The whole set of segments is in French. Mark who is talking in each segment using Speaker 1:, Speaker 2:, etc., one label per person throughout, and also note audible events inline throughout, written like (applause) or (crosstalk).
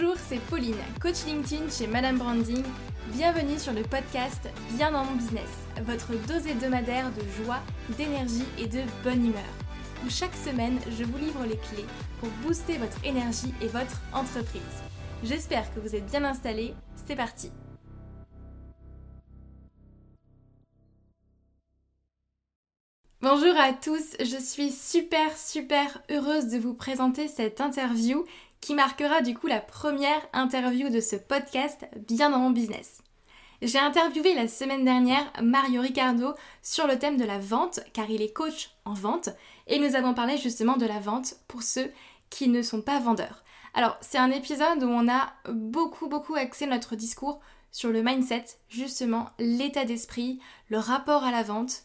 Speaker 1: Bonjour, c'est Pauline, coach LinkedIn chez Madame Branding. Bienvenue sur le podcast Bien dans mon business, votre dose hebdomadaire de joie, d'énergie et de bonne humeur. Où chaque semaine, je vous livre les clés pour booster votre énergie et votre entreprise. J'espère que vous êtes bien installés. C'est parti. Bonjour à tous, je suis super super heureuse de vous présenter cette interview qui marquera du coup la première interview de ce podcast Bien dans mon business. J'ai interviewé la semaine dernière Mario Ricardo sur le thème de la vente car il est coach en vente et nous avons parlé justement de la vente pour ceux qui ne sont pas vendeurs. Alors c'est un épisode où on a beaucoup beaucoup axé notre discours sur le mindset, justement l'état d'esprit, le rapport à la vente.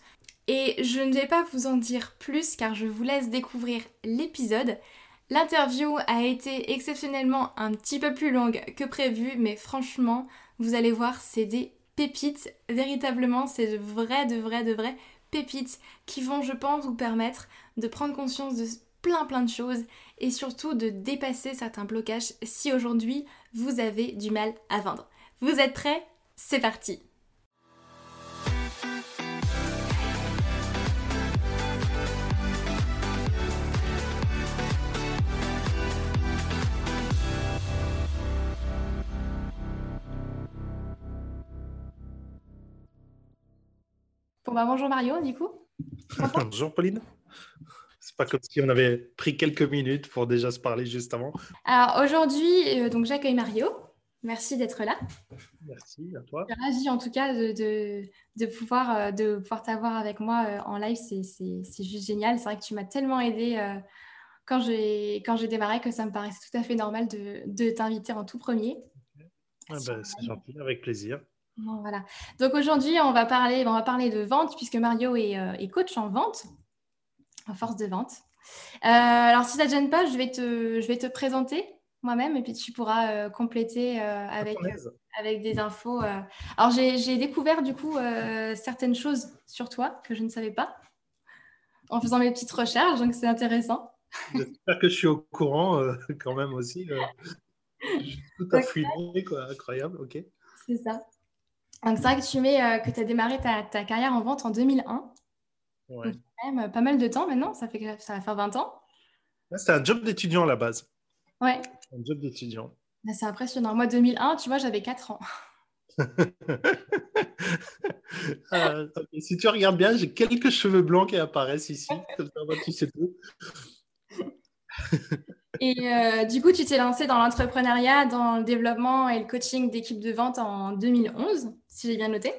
Speaker 1: Et je ne vais pas vous en dire plus car je vous laisse découvrir l'épisode. L'interview a été exceptionnellement un petit peu plus longue que prévu, mais franchement, vous allez voir, c'est des pépites. Véritablement, c'est de vrais, de vrais, de vrais pépites qui vont, je pense, vous permettre de prendre conscience de plein plein de choses et surtout de dépasser certains blocages si aujourd'hui vous avez du mal à vendre. Vous êtes prêts? C'est parti Bah, bonjour Mario, du coup. (laughs)
Speaker 2: bonjour Pauline. C'est pas comme si on avait pris quelques minutes pour déjà se parler juste avant.
Speaker 1: Alors aujourd'hui, euh, donc j'accueille Mario. Merci d'être là.
Speaker 2: Merci à toi.
Speaker 1: Je suis ravie en tout cas de, de, pouvoir, euh, de pouvoir t'avoir avec moi euh, en live. C'est juste génial. C'est vrai que tu m'as tellement aidé quand j'ai démarré que ça me paraissait tout à fait normal de, de t'inviter en tout premier.
Speaker 2: Ah ben, c'est gentil, avec plaisir
Speaker 1: voilà. Donc aujourd'hui, on va parler, on va parler de vente puisque Mario est, euh, coach en vente, en force de vente. Euh, alors si ça ne te gêne pas, je vais te, je vais te présenter moi-même et puis tu pourras euh, compléter avec, avec des infos. Alors j'ai découvert du coup certaines choses sur toi que je ne savais pas en faisant mes petites recherches, donc c'est intéressant.
Speaker 2: J'espère que je suis au courant quand même aussi. tout à quoi. Incroyable, ok.
Speaker 1: C'est ça. Donc, c'est vrai que tu mets euh, que tu as démarré ta, carrière en vente en 2001. Ouais. Donc, quand même pas mal de temps maintenant, ça, fait, ça va faire 20 ans.
Speaker 2: C'était un job d'étudiant à la base.
Speaker 1: Ouais.
Speaker 2: Un job d'étudiant.
Speaker 1: Bah, c'est impressionnant. Moi, 2001, tu vois, j'avais 4 ans. (laughs)
Speaker 2: Ah, si tu regardes bien, j'ai quelques cheveux blancs qui apparaissent ici. (laughs) Comme ça, tu sais tout.
Speaker 1: Et euh, du coup, tu t'es lancé dans l'entrepreneuriat, dans le développement et le coaching d'équipes de vente en 2011, si j'ai bien noté.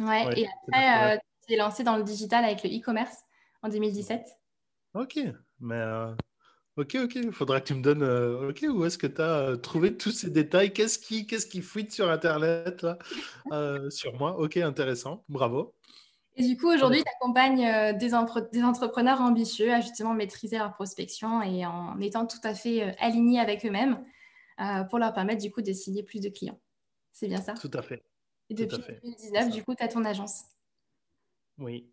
Speaker 1: Ouais, et après, euh, tu t'es lancé dans le digital avec le e-commerce en 2017.
Speaker 2: Ok, mais euh, ok, ok, il faudra que tu me donnes, ok, où est-ce que tu as trouvé tous ces détails? Qu'est-ce qui, qu'est-ce qui fuite sur Internet là, sur moi Ok, intéressant, bravo.
Speaker 1: Et du coup, aujourd'hui, tu accompagnes euh, des, des, entrepreneurs ambitieux à justement maîtriser leur prospection et en étant tout à fait euh, alignés avec eux-mêmes euh, pour leur permettre du coup de signer plus de clients. C'est bien ça?
Speaker 2: Tout à fait.
Speaker 1: Et depuis 2019, du coup, tu as ton agence.
Speaker 2: Oui.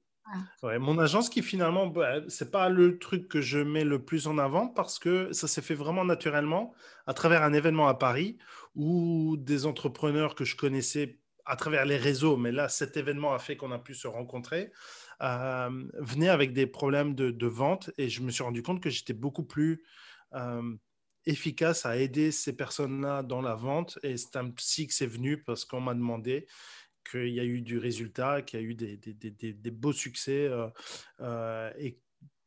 Speaker 2: Ouais, mon agence qui finalement, bah, c'est pas le truc que je mets le plus en avant parce que ça s'est fait vraiment naturellement à travers un événement à Paris où des entrepreneurs que je connaissais à travers les réseaux, mais là, cet événement a fait qu'on a pu se rencontrer, euh, venait avec des problèmes de, vente et je me suis rendu compte que j'étais beaucoup plus euh, efficace à aider ces personnes-là dans la vente. Et c'est un psy que c'est venu parce qu'on m'a demandé qu'il y a eu du résultat, qu'il y a eu des, des, beaux succès euh, et,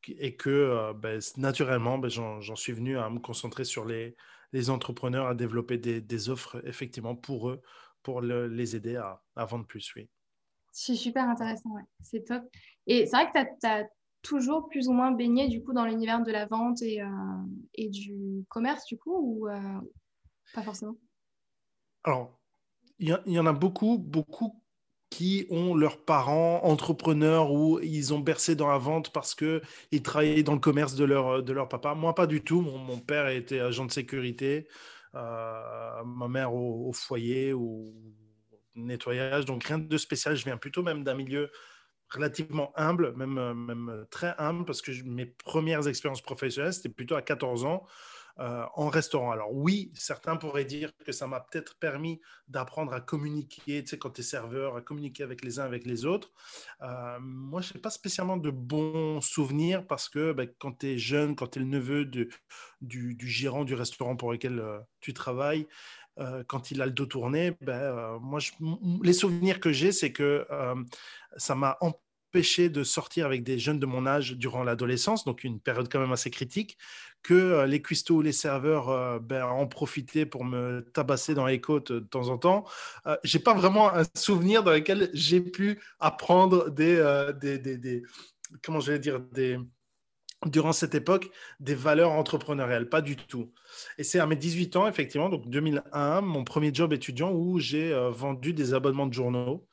Speaker 2: et, que ben, naturellement, ben, j'en suis venu à me concentrer sur les, les entrepreneurs, à développer des, offres effectivement pour eux pour les aider à, vendre plus, oui.
Speaker 1: C'est super intéressant, ouais. c'est top. Et c'est vrai que tu as, toujours plus ou moins baigné du coup dans l'univers de la vente et, euh, et, du commerce du coup ou euh, pas forcément?
Speaker 2: Alors, il y, en a beaucoup, beaucoup qui ont leurs parents entrepreneurs ou ils ont bercé dans la vente parce qu'ils travaillaient dans le commerce de leur, de leur papa. Moi, pas du tout. Mon, mon père était agent de sécurité. Euh, ma mère au, foyer ou nettoyage. Donc rien de spécial. Je viens plutôt même d'un milieu relativement humble, même, même très humble, parce que mes premières expériences professionnelles, c'était plutôt à 14 ans. Euh, en restaurant. Alors oui, certains pourraient dire que ça m'a peut-être permis d'apprendre à communiquer, tu sais, quand tu es serveur, à communiquer avec les uns, avec les autres. Euh, moi, je n'ai pas spécialement de bons souvenirs parce que ben, quand tu es jeune, quand tu es le neveu du, du, gérant du restaurant pour lequel tu travailles, quand il a le dos tourné, ben, moi, les souvenirs que j'ai, c'est que ça m'a empêché de sortir avec des jeunes de mon âge durant l'adolescence, donc une période quand même assez critique, que euh, les cuistots ou les serveurs euh, ben, en profitaient pour me tabasser dans les côtes de temps en temps. Euh, j'ai pas vraiment un souvenir dans lequel j'ai pu apprendre des, des, des, des, comment je vais dire des durant cette époque des valeurs entrepreneuriales, pas du tout. Et c'est à mes 18 ans, effectivement, donc 2001, mon premier job étudiant où j'ai vendu des abonnements de journaux.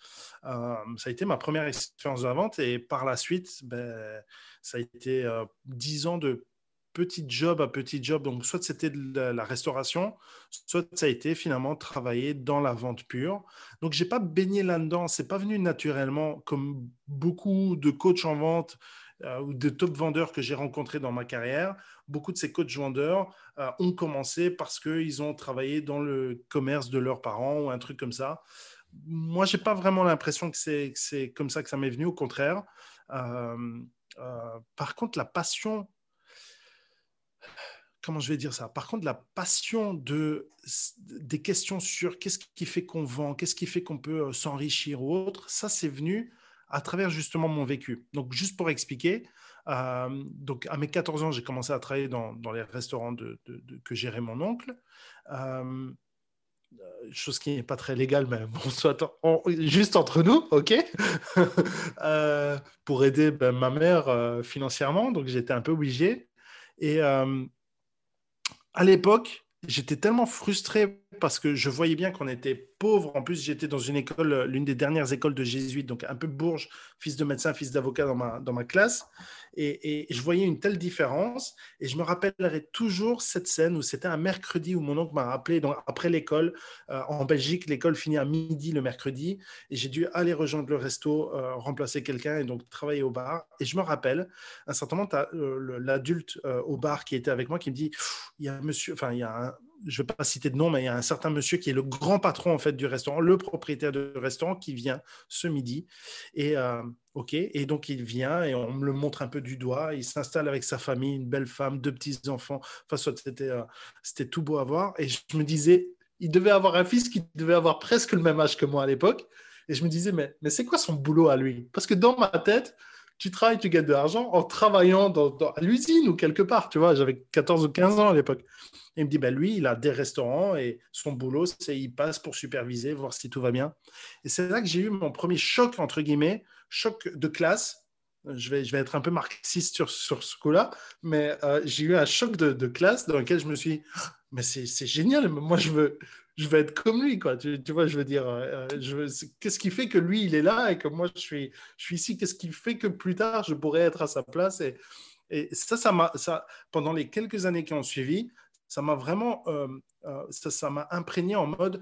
Speaker 2: Euh, ça a été ma première expérience de vente et par la suite, ben, ça a été euh, dix ans de petit job à petit job. Donc, soit c'était de la, restauration, soit ça a été finalement travailler dans la vente pure. Donc, j'ai pas baigné là-dedans. C'est pas venu naturellement comme beaucoup de coachs en vente euh, ou de top vendeurs que j'ai rencontrés dans ma carrière. Beaucoup de ces coachs vendeurs ont commencé parce qu'ils ont travaillé dans le commerce de leurs parents ou un truc comme ça moi, j'ai pas vraiment l'impression que c'est comme ça que ça m'est venu, au contraire. Euh, euh, par contre, la passion, comment je vais dire ça? Par contre, la passion de, des questions sur qu'est-ce qui fait qu'on vend, qu'est-ce qui fait qu'on peut euh, s'enrichir ou autre, ça, c'est venu à travers justement mon vécu. Donc, juste pour expliquer, donc à mes 14 ans, j'ai commencé à travailler dans, les restaurants que gérait mon oncle. Chose qui n'est pas très légale, mais bon, (laughs) soit juste entre nous, ok, (laughs) euh, pour aider ben, ma mère euh, financièrement. Donc j'étais un peu obligé. Et à l'époque, j'étais tellement frustré parce que je voyais bien qu'on était pauvre. En plus, j'étais dans une école, euh, l'une des dernières écoles de jésuites, donc un peu bourge, fils de médecin, fils d'avocat dans ma, dans ma classe. Et, je voyais une telle différence. Et je me rappellerai toujours cette scène où c'était un mercredi où mon oncle m'a rappelé, donc après l'école, euh, en Belgique, l'école finit à midi le mercredi. Et j'ai dû aller rejoindre le resto, euh, remplacer quelqu'un et donc travailler au bar. Et je me rappelle, un certain moment, l'adulte au bar qui était avec moi qui me dit, il y a monsieur, enfin, il y a un je ne vais pas citer de nom, mais il y a un certain monsieur qui est le grand patron en fait du restaurant, le propriétaire du restaurant qui vient ce midi. Et euh, ok, et donc il vient et on me le montre un peu du doigt. Il s'installe avec sa famille, une belle femme, deux petits enfants. Enfin, c'était euh, c'était tout beau à voir. Et je me disais, il devait avoir un fils qui devait avoir presque le même âge que moi à l'époque. Et je me disais, mais, mais c'est quoi son boulot à lui? Parce que dans ma tête, tu travailles, tu gagnes de l'argent en travaillant dans, à l'usine ou quelque part. Tu vois, j'avais 14 ou 15 ans à l'époque. Il me dit, ben lui, il a des restaurants et son boulot, c'est il passe pour superviser, voir si tout va bien. Et c'est là que j'ai eu mon premier choc, entre guillemets, choc de classe. Je vais, je vais être un peu marxiste sur, sur ce coup-là, mais euh, j'ai eu un choc de, de, classe dans lequel je me suis dit, mais c'est génial, moi je veux, je veux être comme lui, quoi. Tu, vois, je veux dire, euh, qu'est-ce qui fait que lui, il est là et que moi, je suis, je suis ici? Qu'est-ce qui fait que plus tard, je pourrais être à sa place? Et, ça, ça m'a, ça, pendant les quelques années qui ont suivi, ça m'a vraiment, euh, euh, ça m'a imprégné en mode,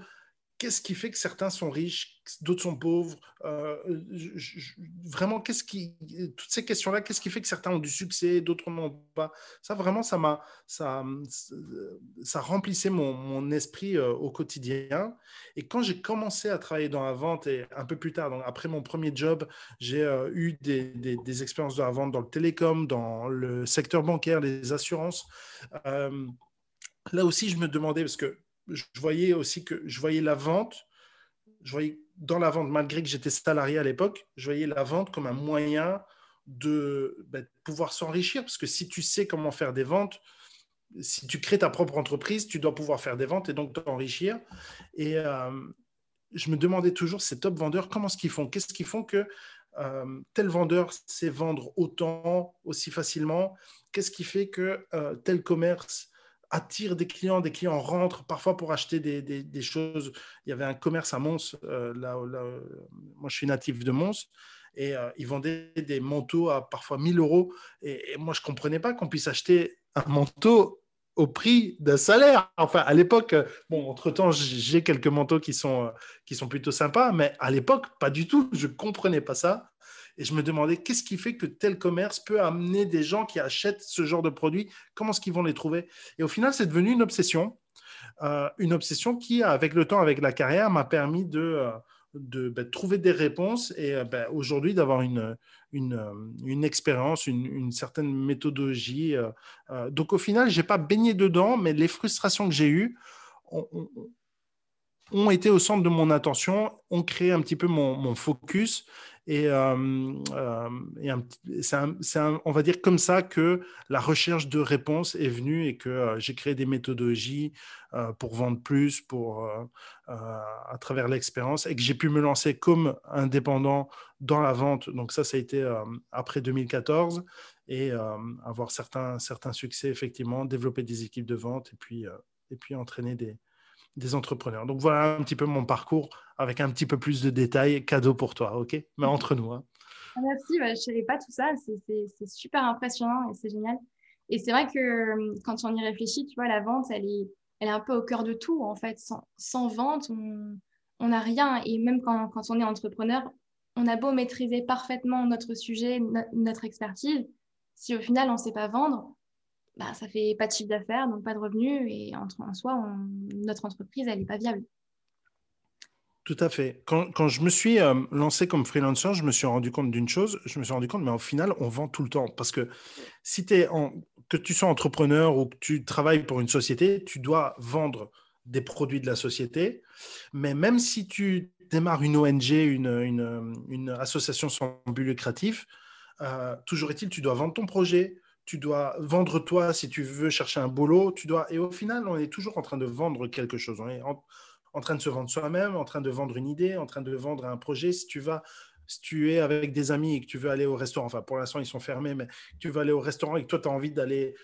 Speaker 2: qu'est-ce qui fait que certains sont riches, d'autres sont pauvres euh, Vraiment, qu'est-ce qui, toutes ces questions-là, qu'est-ce qui fait que certains ont du succès, d'autres n'ont pas? Ça, vraiment, ça m'a, ça, ça remplissait mon, mon esprit euh, au quotidien. Et quand j'ai commencé à travailler dans la vente et un peu plus tard, donc après mon premier job, j'ai euh, eu des, des, des, expériences de la vente dans le télécom, dans le secteur bancaire, les assurances. là aussi, je me demandais parce que je voyais aussi que je voyais la vente, je voyais dans la vente, malgré que j'étais salarié à l'époque, je voyais la vente comme un moyen de, ben, pouvoir s'enrichir. Parce que si tu sais comment faire des ventes, si tu crées ta propre entreprise, tu dois pouvoir faire des ventes et donc t'enrichir. Et euh, je me demandais toujours, ces top vendeurs, comment est-ce qu'ils font? Qu'est-ce qu'ils font que euh, tel vendeur sait vendre autant, aussi facilement? Qu'est-ce qui fait que euh, tel commerce attire des clients, des clients rentrent parfois pour acheter des, des, choses. Il y avait un commerce à Mons, euh, là, moi je suis natif de Mons, et euh, ils vendaient des manteaux à parfois 1000 euros. Et, moi je ne comprenais pas qu'on puisse acheter un manteau au prix d'un salaire. Enfin, à l'époque, bon, entre-temps, j'ai quelques manteaux qui sont, qui sont plutôt sympas, mais à l'époque, pas du tout. Je ne comprenais pas ça. Et je me demandais qu'est-ce qui fait que tel commerce peut amener des gens qui achètent ce genre de produits, comment est-ce qu'ils vont les trouver? Et au final, c'est devenu une obsession, euh, une obsession qui, avec le temps, avec la carrière, m'a permis de, euh, ben, trouver des réponses et euh, ben, aujourd'hui d'avoir une, expérience, une, certaine méthodologie. donc au final, je n'ai pas baigné dedans, mais les frustrations que j'ai eues, ont été au centre de mon attention, ont créé un petit peu mon, focus. Et, euh, euh, c'est, on va dire comme ça que la recherche de réponses est venue et que euh, j'ai créé des méthodologies pour vendre plus, pour, à travers l'expérience, et que j'ai pu me lancer comme indépendant dans la vente. Donc ça, ça a été après 2014 et avoir certains, certains succès, effectivement, développer des équipes de vente et puis, et puis entraîner des, des entrepreneurs. Donc voilà un petit peu mon parcours avec un petit peu plus de détails. Cadeau pour toi, ok? Mais entre nous. Hein.
Speaker 1: Ah, merci, je ne savais pas tout ça. C'est super impressionnant et c'est génial. Et c'est vrai que euh, quand on y réfléchit, tu vois, la vente, elle est, elle est un peu au cœur de tout, en fait. Sans, sans vente, on n'a rien. Et même quand, quand, on est entrepreneur, on a beau maîtriser parfaitement notre sujet, notre expertise, si au final on ne sait pas vendre, bah, ça fait pas de chiffre d'affaires, donc pas de revenus, et en, en soi, notre entreprise, elle n'est pas viable.
Speaker 2: Tout à fait. Quand, quand je me suis euh, lancé comme freelancer, je me suis rendu compte d'une chose. Je me suis rendu compte, mais au final, on vend tout le temps. Parce que si es que tu sois entrepreneur ou que tu travailles pour une société, tu dois vendre des produits de la société. Mais même si tu démarres une ONG, une association sans but lucratif, euh, toujours est-il, tu dois vendre ton projet, tu dois vendre toi si tu veux chercher un boulot, tu dois et au final on est toujours en train de vendre quelque chose, on est en, train de se vendre soi-même, en train de vendre une idée, en train de vendre un projet. Si tu vas si tu es avec des amis et que tu veux aller au restaurant, enfin pour l'instant ils sont fermés, mais tu veux aller au restaurant et que toi tu as envie d'aller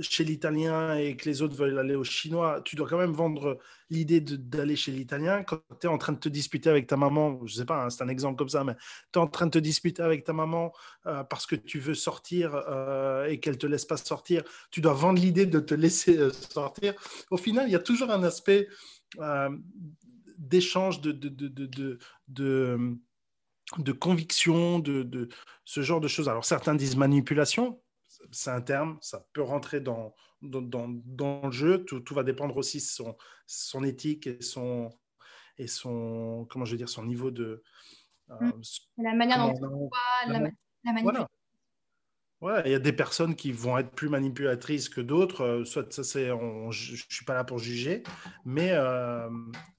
Speaker 2: chez l'italien et que les autres veulent aller au chinois, tu dois quand même vendre l'idée d'aller chez l'italien. Quand tu es en train de te disputer avec ta maman, je sais pas, hein, c'est un exemple comme ça, mais tu es en train de te disputer avec ta maman euh, parce que tu veux sortir euh, et qu'elle te laisse pas sortir, tu dois vendre l'idée de te laisser euh, sortir. Au final, il y a toujours un aspect d'échange de, de, de, de de conviction, de, ce genre de choses. Alors certains disent manipulation, c'est un terme, ça peut rentrer dans, dans, le jeu, tout, va dépendre aussi de son, son éthique et son, et son, comment je veux dire, son niveau de...
Speaker 1: Euh, mmh. la manière dont on voit la, la manipulation.
Speaker 2: Ouais, il y a des personnes qui vont être plus manipulatrices que d'autres. Euh, soit ça, c'est, je suis pas là pour juger, mais, euh,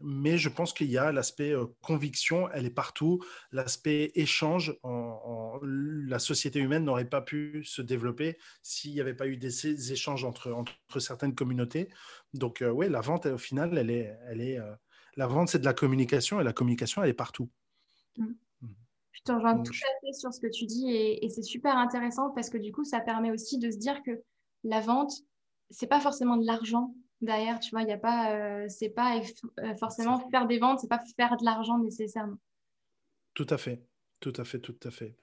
Speaker 2: mais je pense qu'il y a l'aspect euh, conviction, elle est partout. L'aspect échange, la société humaine n'aurait pas pu se développer s'il n'y avait pas eu des, échanges entre, entre certaines communautés. Donc, oui, la vente, au final, elle est, elle est, la vente, c'est de la communication et la communication, elle est partout.
Speaker 1: Mmh. Je te rejoins tout à fait sur ce que tu dis et, c'est super intéressant parce que du coup, ça permet aussi de se dire que la vente, c'est pas forcément de l'argent derrière, tu vois, il y a pas, euh, c'est pas euh, forcément faire des ventes, c'est pas faire de l'argent nécessairement.
Speaker 2: Tout à fait, tout à fait, tout à fait.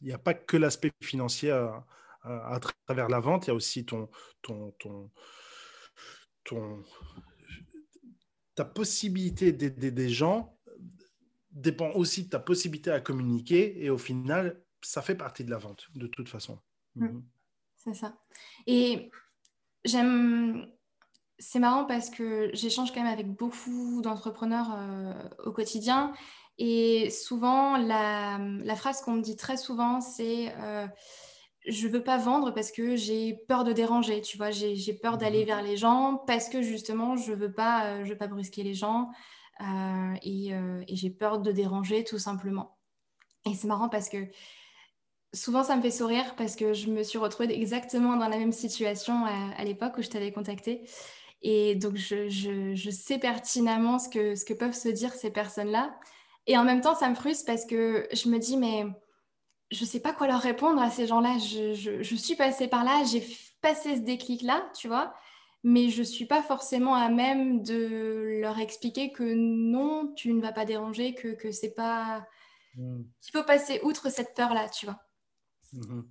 Speaker 2: Il n'y a pas que l'aspect financier à, à, travers la vente, il y a aussi ton, ton, ton, ton ta possibilité d'aider des gens dépend aussi de ta possibilité à communiquer et au final, ça fait partie de la vente de toute façon.
Speaker 1: Mm. Mhm. C'est ça. Et j'aime. C'est marrant parce que j'échange quand même avec beaucoup d'entrepreneurs euh, au quotidien et souvent la, la phrase qu'on me dit très souvent c'est euh, je veux pas vendre parce que j'ai peur de déranger, tu vois, j'ai peur d'aller mhm. vers les gens parce que justement je veux pas, euh, je veux pas brusquer les gens. Euh, euh, et, j'ai peur de déranger tout simplement. Et c'est marrant parce que souvent ça me fait sourire parce que je me suis retrouvée exactement dans la même situation à, l'époque où je t'avais contacté. Et donc je, sais pertinemment ce que, ce que peuvent se dire ces personnes-là. Et en même temps, ça me frustre parce que je me dis, mais je ne sais pas quoi leur répondre à ces gens-là. Je, je, suis passée par là, j'ai passé ce déclic-là, tu vois mais je ne suis pas forcément à même de leur expliquer que non, tu ne vas pas déranger, que, que c'est pas. Hmm. Il faut passer outre cette peur-là, tu vois. Mhm.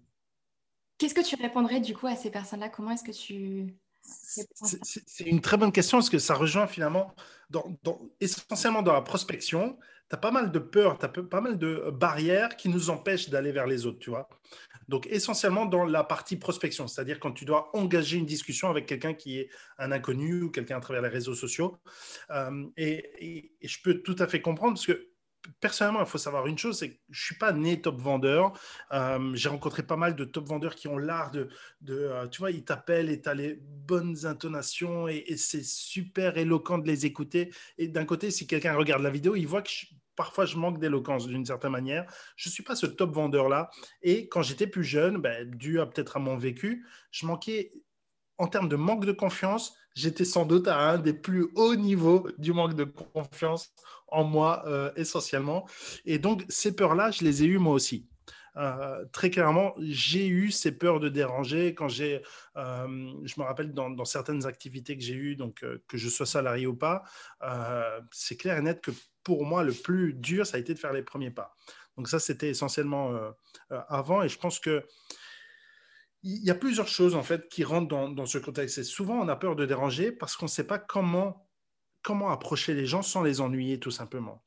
Speaker 1: Qu'est-ce que tu répondrais du coup à ces personnes-là? Comment est-ce que tu.
Speaker 2: C'est une très bonne question parce que ça rejoint finalement dans, essentiellement dans la prospection. as pas mal de peurs, tu as pas mal de barrières qui nous empêchent d'aller vers les autres, tu vois. Donc, essentiellement dans la partie prospection, c'est-à-dire quand tu dois engager une discussion avec quelqu'un qui est un inconnu ou quelqu'un à travers les réseaux sociaux. Euh, et, je peux tout à fait comprendre parce que personnellement, il faut savoir une chose, c'est que je suis pas né top vendeur. Euh, j'ai rencontré pas mal de top vendeurs qui ont l'art de, de euh, tu vois, ils t'appellent et tu as les bonnes intonations et, c'est super éloquent de les écouter. Et d'un côté, si quelqu'un regarde la vidéo, il voit que parfois je manque d'éloquence d'une certaine manière. Je ne suis pas ce top vendeur-là. Et quand j'étais plus jeune, ben, dû peut-être à mon vécu, je manquais, en termes de manque de confiance, j'étais sans doute à un des plus hauts niveaux du manque de confiance en moi euh, essentiellement. Et donc, ces peurs-là, je les ai eues moi aussi. Euh, très clairement, j'ai eu ces peurs de déranger quand j'ai, euh, je me rappelle dans, certaines activités que j'ai eues, donc que je sois salarié ou pas, c'est clair et net que pour moi, le plus dur, ça a été de faire les premiers pas. Donc ça, c'était essentiellement avant, et je pense que il y a plusieurs choses en fait qui rentrent dans, dans ce contexte. Et souvent, on a peur de déranger parce qu'on ne sait pas comment comment approcher les gens sans les ennuyer tout simplement.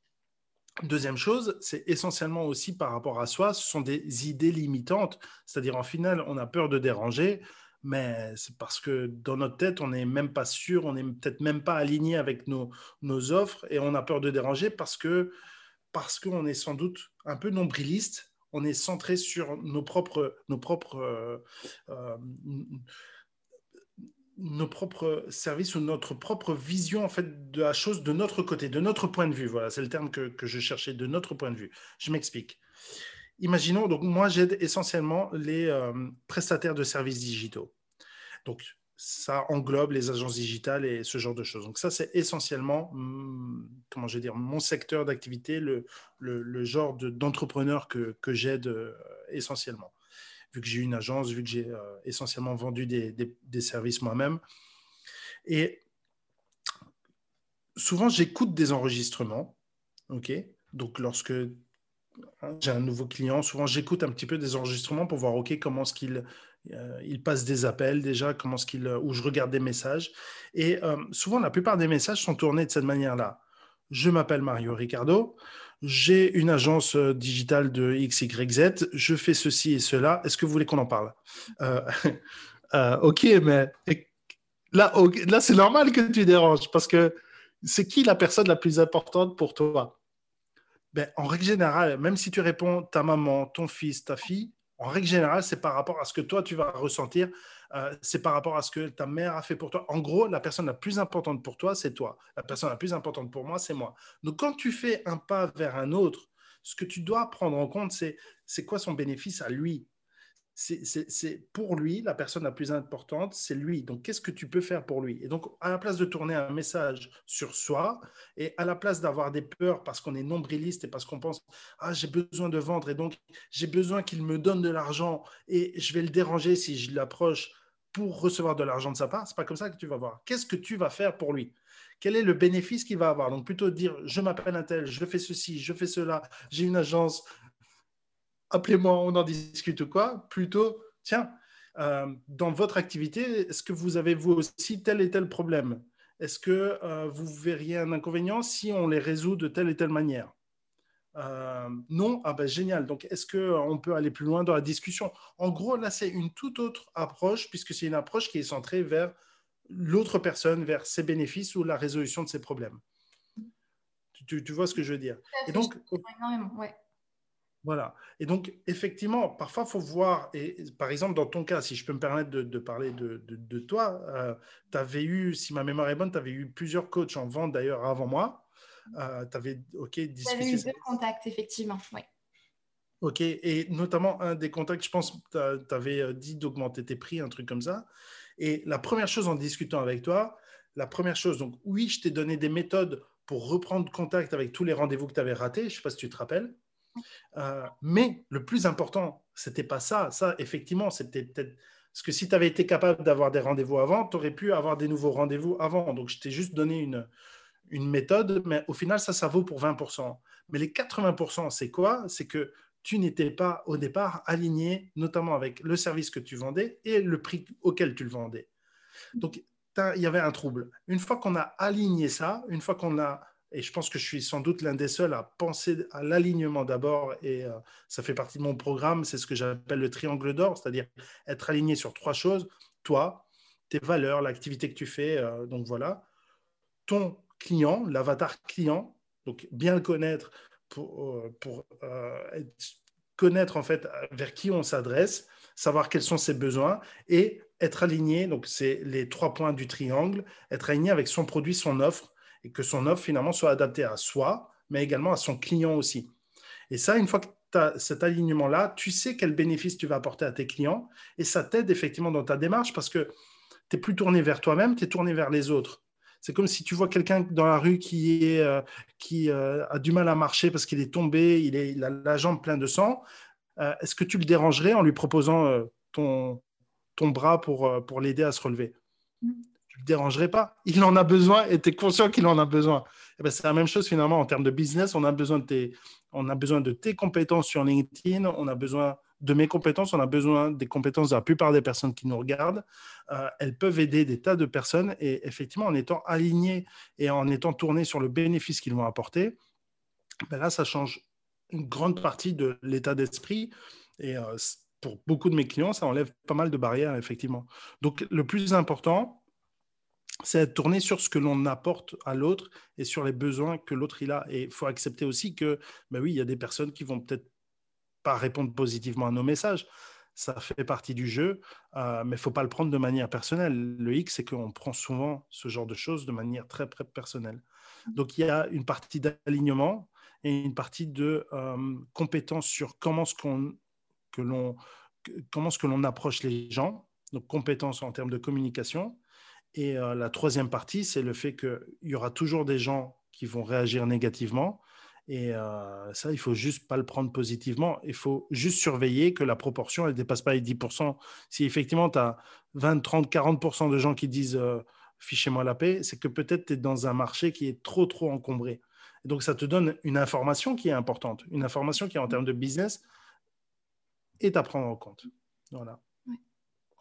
Speaker 2: Deuxième chose, c'est essentiellement aussi par rapport à soi, ce sont des idées limitantes, c'est-à-dire en final, on a peur de déranger, mais c'est parce que dans notre tête, on n'est même pas sûr, on n'est peut-être même pas aligné avec nos, offres et on a peur de déranger parce que parce qu'on est sans doute un peu nombriliste, on est centré sur nos propres, nos propres euh, euh, nos propres services ou notre propre vision en fait de la chose de notre côté, de notre point de vue. Voilà, c'est le terme que, que, je cherchais, de notre point de vue. Je m'explique. Imaginons, donc moi j'aide essentiellement les euh, prestataires de services digitaux. Donc ça englobe les agences digitales et ce genre de choses. Donc ça c'est essentiellement, hmm, comment je vais mon secteur d'activité, le, le, le, genre d'entrepreneur que, que j'aide euh, essentiellement vu que j'ai une agence, vu que j'ai euh, essentiellement vendu des, des, services moi-même. Et souvent, j'écoute des enregistrements. OK? Donc, lorsque j'ai un nouveau client, souvent, j'écoute un petit peu des enregistrements pour voir OK, comment est-ce qu'il euh, il passe des appels déjà, comment ce qu'il, ou je regarde des messages. Et euh, souvent, la plupart des messages sont tournés de cette manière-là. Je m'appelle Mario Ricardo. J'ai une agence euh, digitale de XYZ, je fais ceci et cela, est-ce que vous voulez qu'on en parle? Euh, (laughs) euh, Ok, mais là, là c'est normal que tu déranges parce que c'est qui la personne la plus importante pour toi? Ben, En règle générale, même si tu réponds ta maman, ton fils, ta fille, en règle générale, c'est par rapport à ce que toi, tu vas ressentir. Euh, c'est par rapport à ce que ta mère a fait pour toi. En gros, la personne la plus importante pour toi, c'est toi. La personne la plus importante pour moi, c'est moi. Donc, quand tu fais un pas vers un autre, ce que tu dois prendre en compte, c'est c'est quoi son bénéfice à lui? C'est pour lui, la personne la plus importante, c'est lui. Donc, qu'est-ce que tu peux faire pour lui? Et donc, à la place de tourner un message sur soi, et à la place d'avoir des peurs parce qu'on est nombriliste et parce qu'on pense, ah, j'ai besoin de vendre et donc j'ai besoin qu'il me donne de l'argent et je vais le déranger si je l'approche pour recevoir de l'argent de sa part, c'est pas comme ça que tu vas voir. Qu'est-ce que tu vas faire pour lui? Quel est le bénéfice qu'il va avoir? Donc, plutôt dire, je m'appelle un tel, je fais ceci, je fais cela, j'ai une agence, appelez-moi, on en discute ou quoi, plutôt, tiens, euh, dans votre activité, est-ce que vous avez vous aussi tel et tel problème? Est-ce que euh, vous verriez un inconvénient si on les résout de telle et telle manière? Euh, non, ah ben génial. Donc, est-ce qu'on peut aller plus loin dans la discussion? En gros, là, c'est une toute autre approche, puisque c'est une approche qui est centrée vers l'autre personne, vers ses bénéfices ou la résolution de ses problèmes. Tu, vois ce que je veux dire?
Speaker 1: Et donc, énormément, ouais.
Speaker 2: Voilà. Et donc, effectivement, parfois, il faut voir, et par exemple, dans ton cas, si je peux me permettre de, parler de, toi, euh, tu avais eu, si ma mémoire est bonne, tu avais eu plusieurs coachs en vente d'ailleurs avant moi. Euh, tu avais, OK,
Speaker 1: discuté. eu deux contacts, effectivement, oui.
Speaker 2: OK, et notamment un des contacts, je pense, tu avais euh, dit d'augmenter tes prix, un truc comme ça. Et la première chose en discutant avec toi, la première chose, donc oui, je t'ai donné des méthodes pour reprendre contact avec tous les rendez-vous que tu avais ratés, je ne sais pas si tu te rappelles. Euh, mais le plus important, c'était pas ça. Ça, effectivement, c'était peut-être. Parce que si tu avais été capable d'avoir des rendez-vous avant, tu aurais pu avoir des nouveaux rendez-vous avant. Donc, je t'ai juste donné une, une méthode, mais au final, ça, ça vaut pour 20%. Mais les 80%, c'est quoi? C'est que tu n'étais pas au départ aligné, notamment avec le service que tu vendais et le prix auquel tu le vendais. Donc, il y avait un trouble. Une fois qu'on a aligné ça, une fois qu'on a et je pense que je suis sans doute l'un des seuls à penser à l'alignement d'abord, et euh, ça fait partie de mon programme, c'est ce que j'appelle le triangle d'or, c'est-à-dire être aligné sur trois choses, toi, tes valeurs, l'activité que tu fais, euh, donc voilà, ton client, l'avatar client, donc bien le connaître pour, euh, pour connaître en fait vers qui on s'adresse, savoir quels sont ses besoins et être aligné, donc c'est les trois points du triangle, être aligné avec son produit, son offre, et que son offre finalement soit adaptée à soi, mais également à son client aussi. Et ça, une fois que tu as cet alignement-là, tu sais quel bénéfice tu vas apporter à tes clients et ça t'aide effectivement dans ta démarche parce que tu n'es plus tourné vers toi-même, tu es tourné vers les autres. C'est comme si tu vois quelqu'un dans la rue qui, est, euh, qui euh, a du mal à marcher parce qu'il est tombé, il, est, a la jambe pleine de sang. Euh, est-ce que tu le dérangerais en lui proposant ton, ton bras pour, pour l'aider à se relever? Mm dérangerait pas. Il en a besoin et tu es conscient qu'il en a besoin. Eh ben, c'est la même chose finalement en termes de business. On a, besoin de tes, on a besoin de tes compétences sur LinkedIn, on a besoin de mes compétences, on a besoin des compétences de la plupart des personnes qui nous regardent. Euh, elles peuvent aider des tas de personnes et effectivement, en étant alignées et en étant tournées sur le bénéfice qu'ils vont apporter, ben là, ça change une grande partie de l'état d'esprit. Et euh, pour beaucoup de mes clients, ça enlève pas mal de barrières, effectivement. Donc, le plus important, c'est être tourné sur ce que l'on apporte à l'autre et sur les besoins que l'autre a. Et il faut accepter aussi que, ben oui, il y a des personnes qui vont peut-être pas répondre positivement à nos messages. Ça fait partie du jeu, euh, mais il faut pas le prendre de manière personnelle. Le X, c'est qu'on prend souvent ce genre de choses de manière très, très personnelle. Donc, il y a une partie d'alignement et une partie de euh, compétence sur comment ce qu'on que l'on comment ce que l'on approche les gens, donc compétences en termes de communication, et euh, la troisième partie, c'est le fait qu'il y aura toujours des gens qui vont réagir négativement. Et euh, ça, il faut juste pas le prendre positivement. Il faut juste surveiller que la proportion, elle ne dépasse pas les 10%. Si effectivement, tu as 20, 30, 40% de gens qui disent euh, fichez-moi la paix, c'est que peut-être tu es dans un marché qui est trop, trop encombré. Et donc, ça te donne une information qui est importante, une information qui, en termes de business, est à prendre en compte. Voilà.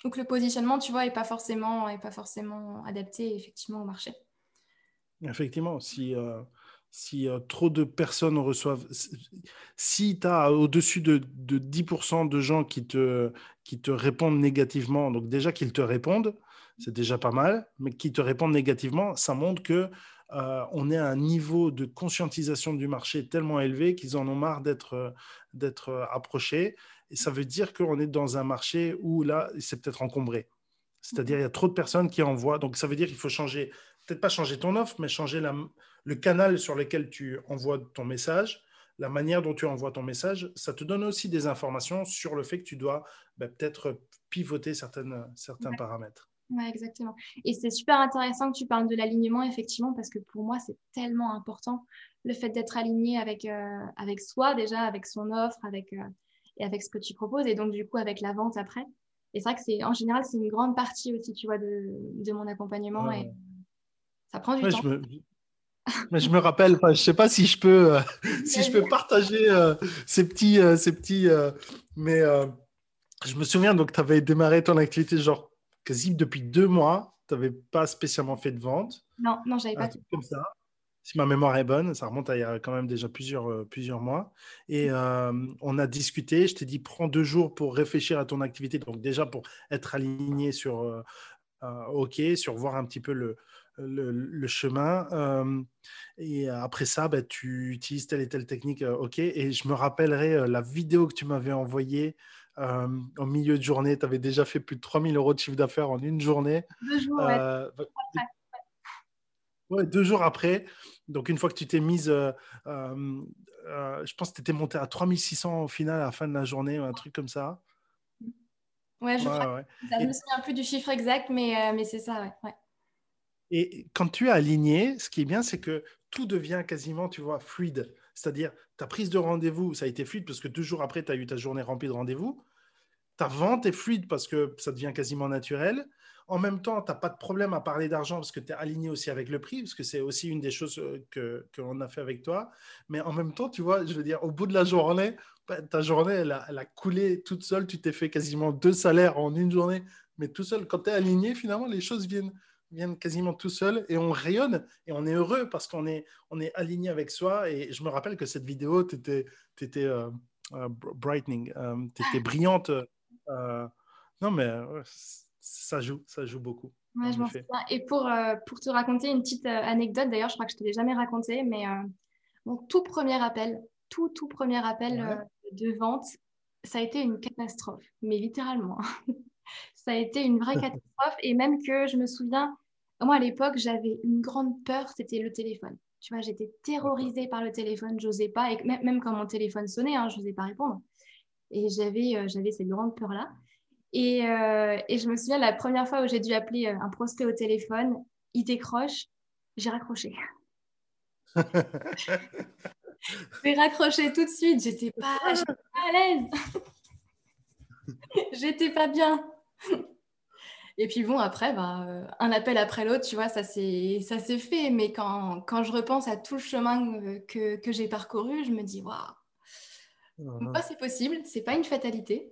Speaker 1: Donc le positionnement, tu vois, n'est pas, forcément, pas forcément adapté effectivement au marché.
Speaker 2: Effectivement, si, euh, si euh, trop de personnes reçoivent, si tu as au-dessus de, de, 10% de gens qui te, qui te répondent négativement, donc déjà qu'ils te répondent, c'est déjà pas mal, mais qui te répondent négativement, ça montre que euh, on est à un niveau de conscientisation du marché tellement élevé qu'ils en ont marre d'être approchés et ça veut dire qu'on est dans un marché où là, c'est peut-être encombré. C'est-à-dire, il y a trop de personnes qui envoient. Donc, ça veut dire qu'il faut changer, peut-être pas changer ton offre, mais changer le canal sur lequel tu envoies ton message, la manière dont tu envoies ton message. Ça te donne aussi des informations sur le fait que tu dois ben, peut-être pivoter certaines, certains paramètres.
Speaker 1: Oui, exactement. Et c'est super intéressant que tu parles de l'alignement, effectivement, parce que pour moi, c'est tellement important le fait d'être aligné avec, euh, avec soi, déjà, avec son offre, avec. Euh, et avec ce que tu proposes et donc du coup avec la vente après. Et c'est vrai que c'est en général c'est une grande partie aussi tu vois de, de mon accompagnement et ça prend du temps.
Speaker 2: Je me... (laughs) Mais je me rappelle, je sais pas si je peux, euh, (laughs) si je peux partager euh, ces petits, euh, ces petits, mais je me souviens donc tu avais démarré ton activité genre quasi depuis deux mois, tu n'avais pas spécialement fait de vente.
Speaker 1: Non, non, j'avais pas.
Speaker 2: Tout comme ça si ma mémoire est bonne, ça remonte à il y a quand même déjà plusieurs, euh, plusieurs mois. Et mmh. euh, on a discuté, je t'ai dit, prends deux jours pour réfléchir à ton activité. Donc déjà pour être aligné sur euh, OK, sur voir un petit peu le, le, chemin. et après ça, bah, tu utilises telle et telle technique. OK. Et je me rappellerai la vidéo que tu m'avais envoyée. au milieu de journée, tu avais déjà fait plus de 3000 euros de chiffre d'affaires en une journée.
Speaker 1: Deux jours, ouais.
Speaker 2: Ouais, deux jours après. Donc, une fois que tu t'es mise, euh, euh, euh, je pense que tu étais monté à 3600 au final à la fin de la journée, un truc comme ça.
Speaker 1: Ouais, je crois. Ça, me souviens plus du chiffre exact, mais, mais c'est ça, ouais.
Speaker 2: Et quand tu es aligné, ce qui est bien, c'est que tout devient quasiment, tu vois, fluide. C'est-à-dire, ta prise de rendez-vous, ça a été fluide parce que deux jours après, tu as eu ta journée remplie de rendez-vous. Ta vente est fluide parce que ça devient quasiment naturel. En même temps, tu n'as pas de problème à parler d'argent parce que tu es aligné aussi avec le prix, parce que c'est aussi une des choses euh, que qu'on a fait avec toi. Mais en même temps, tu vois, je veux dire, au bout de la journée, bah, ta journée, elle a, coulé toute seule. Tu t'es fait quasiment deux salaires en une journée, mais tout seul. Quand tu es aligné, finalement, les choses viennent viennent quasiment tout seuls et on rayonne et on est heureux parce qu'on est, on est aligné avec soi. Et je me rappelle que cette vidéo, tu étais, étais euh, euh, brightening, euh, tu étais brillante. non, mais ça joue, ça joue beaucoup.
Speaker 1: Ouais, je Et pour, pour te raconter une petite anecdote, d'ailleurs, je crois que je ne te l'ai jamais raconté, mais mon tout premier appel, tout, tout premier appel de vente, ça a été une catastrophe, mais littéralement. (laughs) ça a été une vraie (laughs) catastrophe. Et même que je me souviens, moi à l'époque, j'avais une grande peur, c'était le téléphone. Tu vois, j'étais terrorisée par le téléphone, j'osais pas, et même, quand mon téléphone sonnait, hein, je n'osais pas répondre. Et j'avais, euh, j'avais cette grande peur-là. Et, euh, et, je me souviens, la première fois où j'ai dû appeler euh, un prospect au téléphone, il décroche, j'ai raccroché. (laughs) j'ai raccroché tout de suite, j'étais pas, pas à l'aise. (laughs) j'étais pas bien. Et puis bon, après, bah, euh, un appel après l'autre, tu vois, ça s'est fait. Mais quand, quand, je repense à tout le chemin que, que j'ai parcouru, je me dis, waouh, uh c'est possible, c'est pas une fatalité.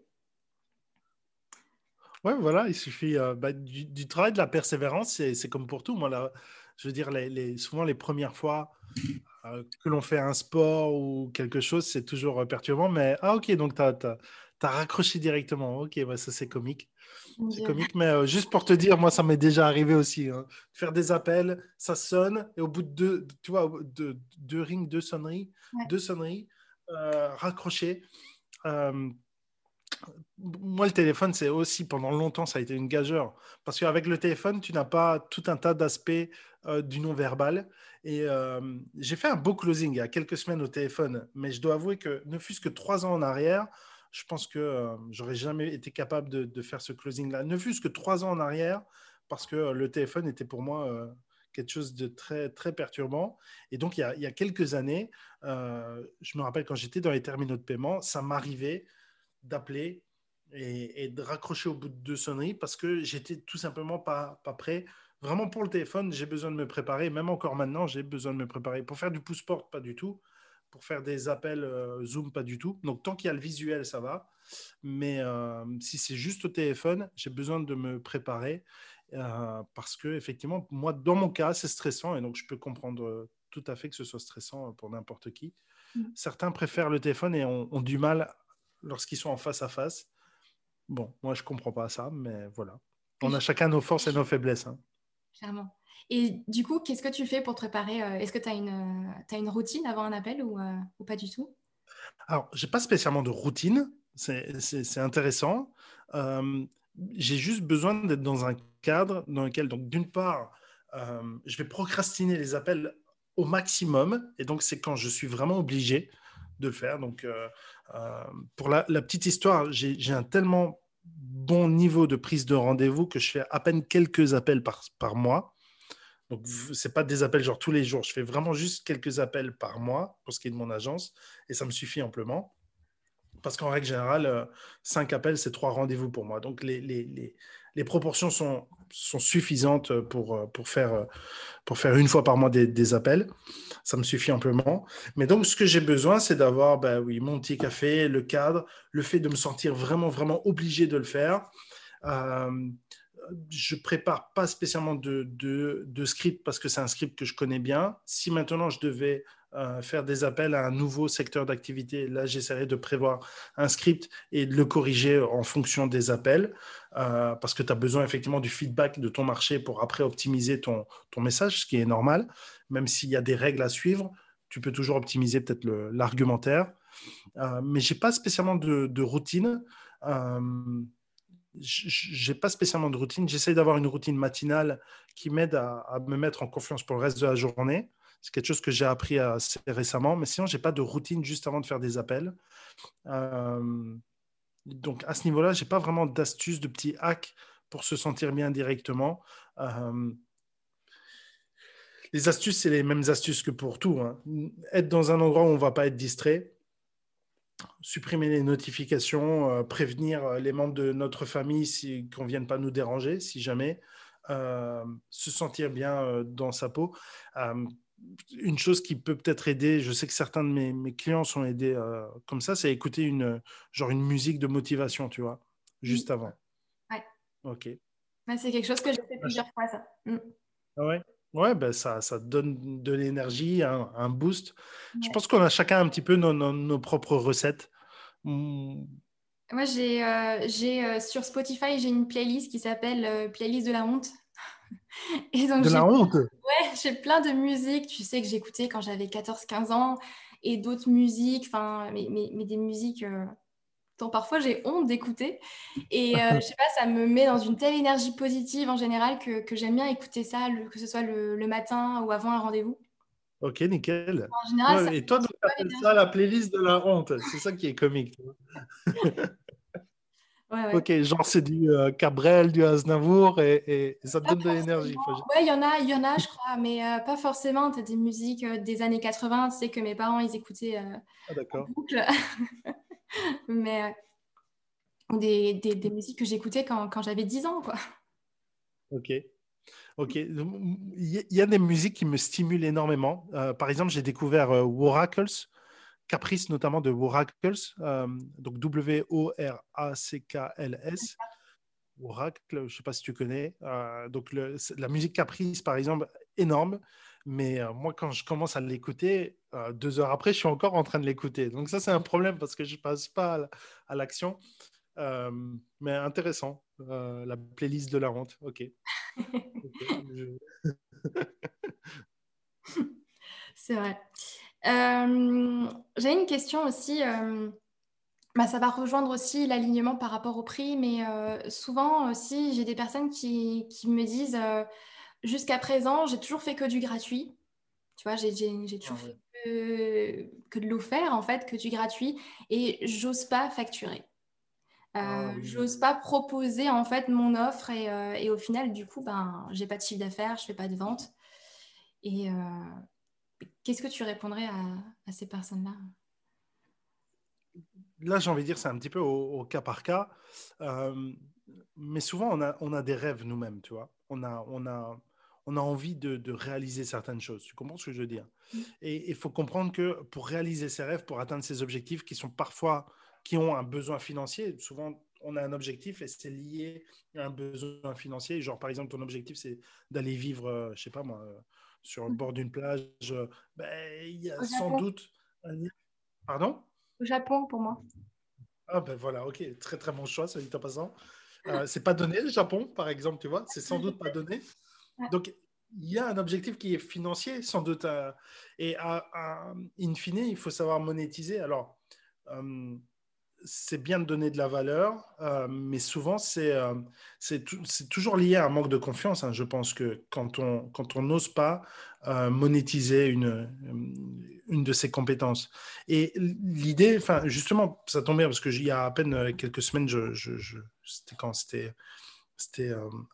Speaker 2: Ouais, voilà, il suffit euh, bah, du, travail, de la persévérance, c'est comme pour tout. Moi, là, je veux dire, les, souvent les premières fois que l'on fait un sport ou quelque chose, c'est toujours perturbant. Mais ah, ok, donc tu as, as, raccroché directement. Ok, bah, ça c'est comique. C'est comique, mais euh, juste pour te dire, moi, ça m'est déjà arrivé aussi. Hein. Faire des appels, ça sonne, et au bout de deux, tu vois, de, deux rings, deux sonneries, deux sonneries, euh, raccrocher. Euh, moi, le téléphone, c'est aussi, pendant longtemps, ça a été une gageure. Parce qu'avec le téléphone, tu n'as pas tout un tas d'aspects du non-verbal. Et j'ai fait un beau closing il y a quelques semaines au téléphone, mais je dois avouer que ne fût-ce que trois ans en arrière, je pense que euh, j'aurais jamais été capable de, faire ce closing-là, ne fût-ce que trois ans en arrière, parce que euh, le téléphone était pour moi euh, quelque chose de très, très perturbant. Et donc, il y a, quelques années, je me rappelle quand j'étais dans les terminaux de paiement, ça m'arrivait d'appeler et, de raccrocher au bout de deux sonneries parce que j'étais tout simplement pas, pas prêt. Vraiment, pour le téléphone, j'ai besoin de me préparer. Même encore maintenant, j'ai besoin de me préparer. Pour faire du pouce-porte, pas du tout pour faire des appels euh, Zoom, pas du tout. Donc, tant qu'il y a le visuel, ça va. Mais euh, si c'est juste au téléphone, j'ai besoin de me préparer euh, parce que, effectivement, moi, dans mon cas, c'est stressant et donc je peux comprendre tout à fait que ce soit stressant pour n'importe qui. Mmh. Certains préfèrent le téléphone et ont, ont du mal lorsqu'ils sont en face à face. Bon, moi, je comprends pas ça, mais voilà. On a chacun nos forces et nos faiblesses. Hein.
Speaker 1: Clairement. Et du coup, qu'est-ce que tu fais pour te préparer euh, Est-ce que tu as, une, as une routine avant un appel ou, euh, ou pas du tout?
Speaker 2: Alors, je n'ai pas spécialement de routine. C'est intéressant. Euh, j'ai juste besoin d'être dans un cadre dans lequel, donc, d'une part, je vais procrastiner les appels au maximum. Et donc, c'est quand je suis vraiment obligé de le faire. Donc, pour la, petite histoire, j'ai un tellement bon niveau de prise de rendez-vous que je fais à peine quelques appels par, par mois. Donc, ce n'est pas des appels genre tous les jours. Je fais vraiment juste quelques appels par mois pour ce qui est de mon agence et ça me suffit amplement. Parce qu'en règle générale, euh, cinq appels, c'est trois rendez-vous pour moi. Donc, les, les, proportions sont, sont suffisantes pour, euh, pour, faire, euh, pour faire une fois par mois des, appels. Ça me suffit amplement. Mais donc, ce que j'ai besoin, c'est d'avoir ben oui, mon petit café, le cadre, le fait de me sentir vraiment, vraiment obligé de le faire je prépare pas spécialement de, script parce que c'est un script que je connais bien. Si maintenant je devais euh, faire des appels à un nouveau secteur d'activité, là j'essaierais de prévoir un script et de le corriger en fonction des appels euh, parce que tu as besoin effectivement du feedback de ton marché pour après optimiser ton, message, ce qui est normal. Même s'il y a des règles à suivre, tu peux toujours optimiser peut-être l'argumentaire. Euh, mais j'ai pas spécialement de routine j'ai pas spécialement de routine. J'essaie d'avoir une routine matinale qui m'aide à, me mettre en confiance pour le reste de la journée. C'est quelque chose que j'ai appris assez récemment. Mais sinon, j'ai pas de routine juste avant de faire des appels. Euh, donc, à ce niveau-là, j'ai pas vraiment d'astuces, de petits hacks pour se sentir bien directement. Euh, les astuces, c'est les mêmes astuces que pour tout. Hein. Être dans un endroit où on va pas être distrait supprimer les notifications, euh, prévenir les membres de notre famille si, qu'on ne vienne pas nous déranger, si jamais, se sentir bien dans sa peau. Une chose qui peut peut-être aider, je sais que certains de mes, clients sont aidés comme ça, c'est écouter une, genre une musique de motivation, tu vois, juste avant.
Speaker 1: Ouais.
Speaker 2: Ok.
Speaker 1: c'est quelque chose que j'ai fait plusieurs fois, ça. Mm.
Speaker 2: Ah ouais, ouais ben ça, ça donne de l'énergie, un, boost. Je pense qu'on a chacun un petit peu nos, propres recettes.
Speaker 1: Mm. Moi, j'ai euh, euh, sur Spotify, j'ai une playlist qui s'appelle euh, Playlist de la honte. (laughs)
Speaker 2: Et donc, de la honte
Speaker 1: Ouais, j'ai plein de musiques, tu sais, que j'écoutais quand j'avais 14-15 ans, et d'autres musiques, enfin, mais, mais, des musiques dont parfois j'ai honte d'écouter. Et (laughs) je sais pas, ça me met dans une telle énergie positive en général que, que j'aime bien écouter ça, que ce soit le, le matin ou avant un rendez-vous.
Speaker 2: Ok, nickel. En général, et toi, tu appelles ça la playlist de la honte. C'est ça qui est comique. (laughs) ouais, Ok, genre c'est du euh, Cabrel, du Aznavour et, ça te donne de l'énergie.
Speaker 1: Ouais, il y en a, il y en a, je crois, mais euh, pas forcément. Tu as des musiques euh, des années 80, tu sais que mes parents ils écoutaient ah, en boucle. (laughs) mais des, des, des, musiques que j'écoutais quand, quand j'avais 10 ans, quoi.
Speaker 2: Ok. Ok, il y a des musiques qui me stimulent énormément. Par exemple, j'ai découvert Waracles, Caprice notamment de Waracles, euh, donc W-O-R-A-C-K-L-S. Oracle, je ne sais pas si tu connais. donc la musique Caprice, par exemple, énorme. Mais moi, quand je commence à l'écouter, deux heures après, je suis encore en train de l'écouter. Donc ça, c'est un problème parce que je ne passe pas à l'action. mais intéressant, la playlist de la honte. Ok. (laughs) (laughs)
Speaker 1: C'est vrai. Euh, J'ai une question aussi. Euh, bah, ça va rejoindre aussi l'alignement par rapport au prix, mais euh, souvent aussi, j'ai des personnes qui, qui me disent jusqu'à présent, j'ai toujours fait que du gratuit. Tu vois, j'ai toujours ah fait que, que de l'offert, en fait, que du gratuit, et j'ose pas facturer. Ah euh, j'ose pas proposer en fait mon offre et, euh, et au final du coup ben j'ai pas de chiffre d'affaires, je fais pas de vente. Et euh, qu'est-ce que tu répondrais à, à ces personnes-là?
Speaker 2: Là, j'ai envie de dire c'est un petit peu au, cas par cas, mais souvent on a, on a des rêves nous-mêmes, tu vois. On a, on a, on a envie de, de, réaliser certaines choses. Tu comprends ce que je veux dire? Mmh. Et il faut comprendre que pour réaliser ses rêves, pour atteindre ses objectifs qui sont parfois qui ont un besoin financier. Souvent, on a un objectif et c'est lié à un besoin financier. Genre, par exemple, ton objectif, c'est d'aller vivre, je euh, je sais pas moi, euh, sur le bord d'une plage. Euh, ben, il y a sans doute. Pardon?
Speaker 1: Au Japon, pour moi.
Speaker 2: Ah, ben voilà, ok, très très bon choix, ça dit en passant. c'est pas donné le Japon, par exemple, tu vois, c'est sans doute pas donné. Donc, il y a un objectif qui est financier, sans doute. et à, in fine, il faut savoir monétiser. Alors, c'est bien de donner de la valeur, euh, mais souvent, c'est euh, toujours lié à un manque de confiance. Hein. Je pense que quand on quand n'ose pas euh, monétiser une, une de ses compétences. Et l'idée, justement, ça tombe bien parce que il y a à peine quelques semaines, je, je, c'était quand c'était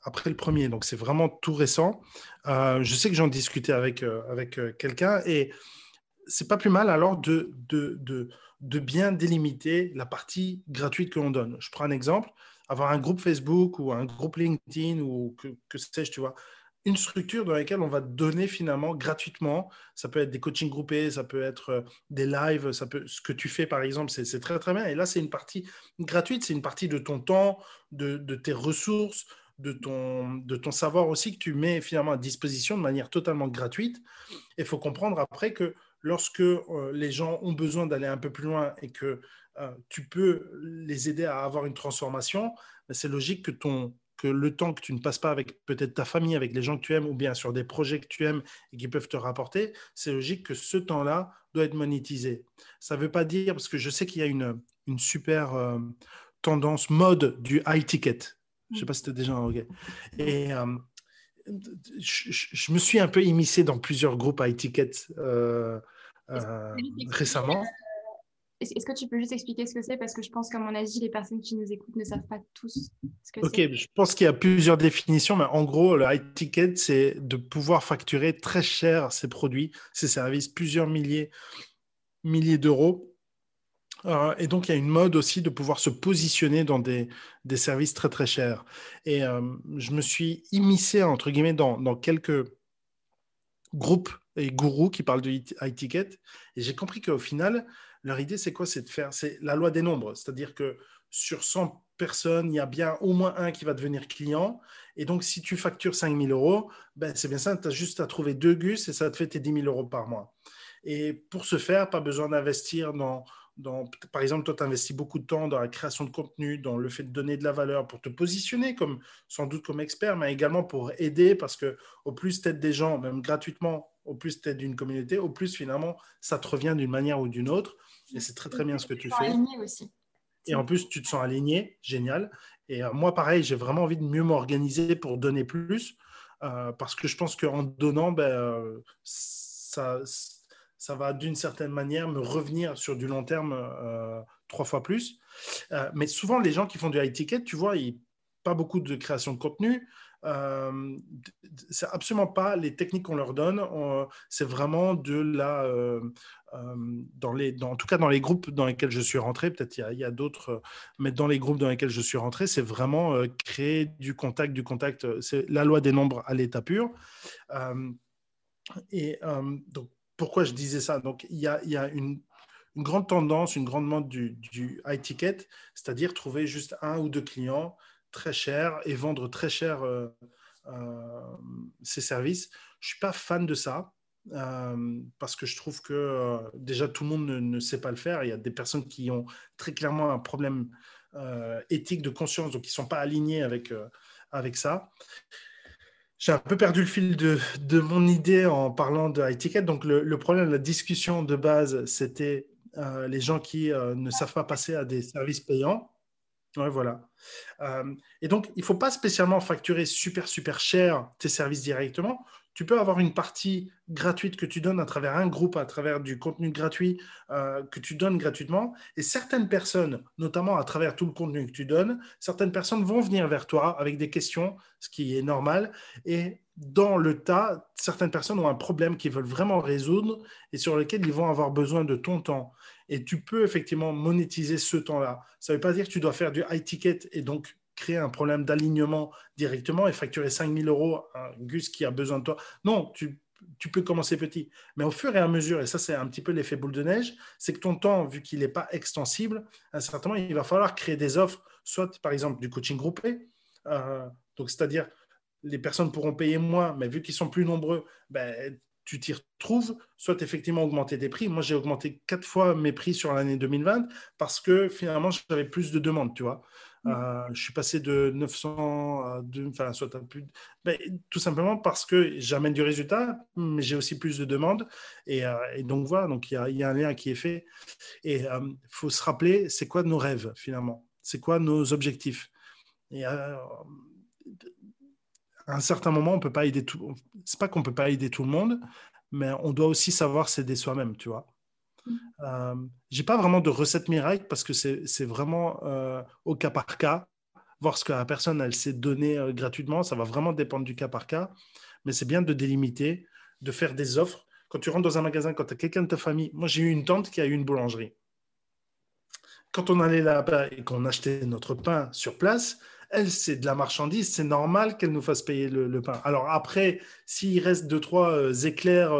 Speaker 2: après le premier, donc c'est vraiment tout récent. je sais que j'en discutais avec, avec quelqu'un et c'est pas plus mal alors de, de de bien délimiter la partie gratuite que l'on donne. Je prends un exemple, avoir un groupe Facebook ou un groupe LinkedIn ou que, sais-je, tu vois, une structure dans laquelle on va donner finalement gratuitement. Ça peut être des coachings groupés, ça peut être euh, des lives, ça peut, ce que tu fais par exemple, c'est très très bien. Et là, c'est une partie gratuite, c'est une partie de ton temps, de, tes ressources, de ton, de ton savoir aussi que tu mets finalement à disposition de manière totalement gratuite. Il faut comprendre après que lorsque euh, les gens ont besoin d'aller un peu plus loin et que euh, tu peux les aider à avoir une transformation, ben, c'est logique que, ton, que le temps que tu ne passes pas avec peut-être ta famille, avec les gens que tu aimes, ou bien sur des projets que tu aimes et qui peuvent te rapporter, c'est logique que ce temps-là doit être monétisé. Ça ne veut pas dire, parce que je sais qu'il y a une, une super euh, tendance mode du high ticket. Je ne sais pas si tu es déjà en Et je, me suis un peu immiscé dans plusieurs groupes ticket euh, récemment.
Speaker 1: Est-ce que tu peux juste expliquer ce que c'est? Parce que je pense qu'à mon avis, les personnes qui nous écoutent ne savent pas tous ce que
Speaker 2: c'est. Ok, je pense qu'il y a plusieurs définitions, mais en gros, le high ticket, c'est de pouvoir facturer très cher ses produits, ses services, plusieurs milliers, milliers d'euros. Euh, et donc, il y a une mode aussi de pouvoir se positionner dans des, des services très, très chers. Et euh, je me suis immiscé, entre guillemets, dans, dans quelques groupes et gourous qui parlent de high ticket. Et j'ai compris qu'au final, leur idée, c'est quoi? C'est de faire, c'est la loi des nombres. C'est-à-dire que sur 100 personnes, il y a bien au moins un qui va devenir client. Et donc, si tu factures 5 000 euros, ben, c'est bien ça, tu as juste à trouver deux gus et ça te fait tes 10 000 euros par mois. Et pour ce faire, pas besoin d'investir dans, dans, par exemple, toi, tu investis beaucoup de temps dans la création de contenu, dans le fait de donner de la valeur pour te positionner comme, sans doute comme expert, mais également pour aider parce que au plus tu aides des gens, même gratuitement, au plus tu aides une communauté, au plus finalement, ça te revient d'une manière ou d'une autre. Et c'est très, très bien ce que tu fais.
Speaker 1: Aussi.
Speaker 2: Et en plus, tu te sens aligné, génial. Et euh, moi, pareil, j'ai vraiment envie de mieux m'organiser pour donner plus, euh, parce que je pense qu'en donnant, ben, euh, ça, ça va d'une certaine manière me revenir sur du long terme trois fois plus. mais souvent, les gens qui font du high ticket, tu vois, ils, pas beaucoup de création de contenu. Euh, c'est absolument pas les techniques qu'on leur donne. C'est vraiment de la, dans les, dans, en tout cas dans les groupes dans lesquels je suis rentré, peut-être il y a, d'autres, mais dans les groupes dans lesquels je suis rentré, c'est vraiment euh, créer du contact, du contact. C'est la loi des nombres à l'état pur. Euh, et euh, donc, pourquoi je disais ça? Donc, il y a, une, grande tendance, une grande mode du, du high ticket, c'est-à-dire trouver juste un ou deux clients très chers et vendre très cher ces services. Je suis pas fan de ça. Euh, parce que je trouve que euh, déjà tout le monde ne, sait pas le faire. Il y a des personnes qui ont très clairement un problème euh, éthique de conscience, donc qui ne sont pas alignés avec, avec ça. J'ai un peu perdu le fil de, de, mon idée en parlant de étiquette. Donc le, problème de la discussion de base, c'était les gens qui ne savent pas passer à des services payants. Ouais, voilà. et donc, il ne faut pas spécialement facturer super, super cher tes services directement tu peux avoir une partie gratuite que tu donnes à travers un groupe, à travers du contenu gratuit euh, que tu donnes gratuitement. Et certaines personnes, notamment à travers tout le contenu que tu donnes, certaines personnes vont venir vers toi avec des questions, ce qui est normal. Et dans le tas, certaines personnes ont un problème qu'ils veulent vraiment résoudre et sur lequel ils vont avoir besoin de ton temps. Et tu peux effectivement monétiser ce temps-là. Ça ne veut pas dire que tu dois faire du high ticket et donc créer un problème d'alignement directement et facturer 5 000 euros à un Gus qui a besoin de toi. Non, tu, peux commencer petit. Mais au fur et à mesure, et ça c'est un petit peu l'effet boule de neige, c'est que ton temps, vu qu'il n'est pas extensible, à un certain moment, il va falloir créer des offres, soit par exemple du coaching groupé, euh, donc c'est-à-dire les personnes pourront payer moins, mais vu qu'ils sont plus nombreux, ben, tu t'y retrouves, soit effectivement augmenter tes prix. Moi, j'ai augmenté quatre fois mes prix sur l'année 2020 parce que finalement, j'avais plus de demandes, tu vois. Mmh. Euh, je suis passé de 900 à 2, enfin, soit plus. Ben, tout simplement parce que j'amène du résultat, mais j'ai aussi plus de demandes. Et, euh, donc voilà, donc il y, a un lien qui est fait. Et il euh, faut se rappeler, c'est quoi nos rêves finalement? C'est quoi nos objectifs? Et à un certain moment, on peut pas aider tout. C'est pas qu'on peut pas aider tout le monde, mais on doit aussi savoir s'aider soi-même, tu vois. Euh, j'ai pas vraiment de recette miracle parce que c'est vraiment euh, au cas par cas, voir ce que la personne elle s'est donné euh, gratuitement. Ça va vraiment dépendre du cas par cas, mais c'est bien de délimiter, de faire des offres. Quand tu rentres dans un magasin, quand tu as quelqu'un de ta famille, moi j'ai eu une tante qui a eu une boulangerie. Quand on allait là-bas et qu'on achetait notre pain sur place, elle, c'est de la marchandise, c'est normal qu'elle nous fasse payer le, pain. Alors après, s'il reste deux, trois éclairs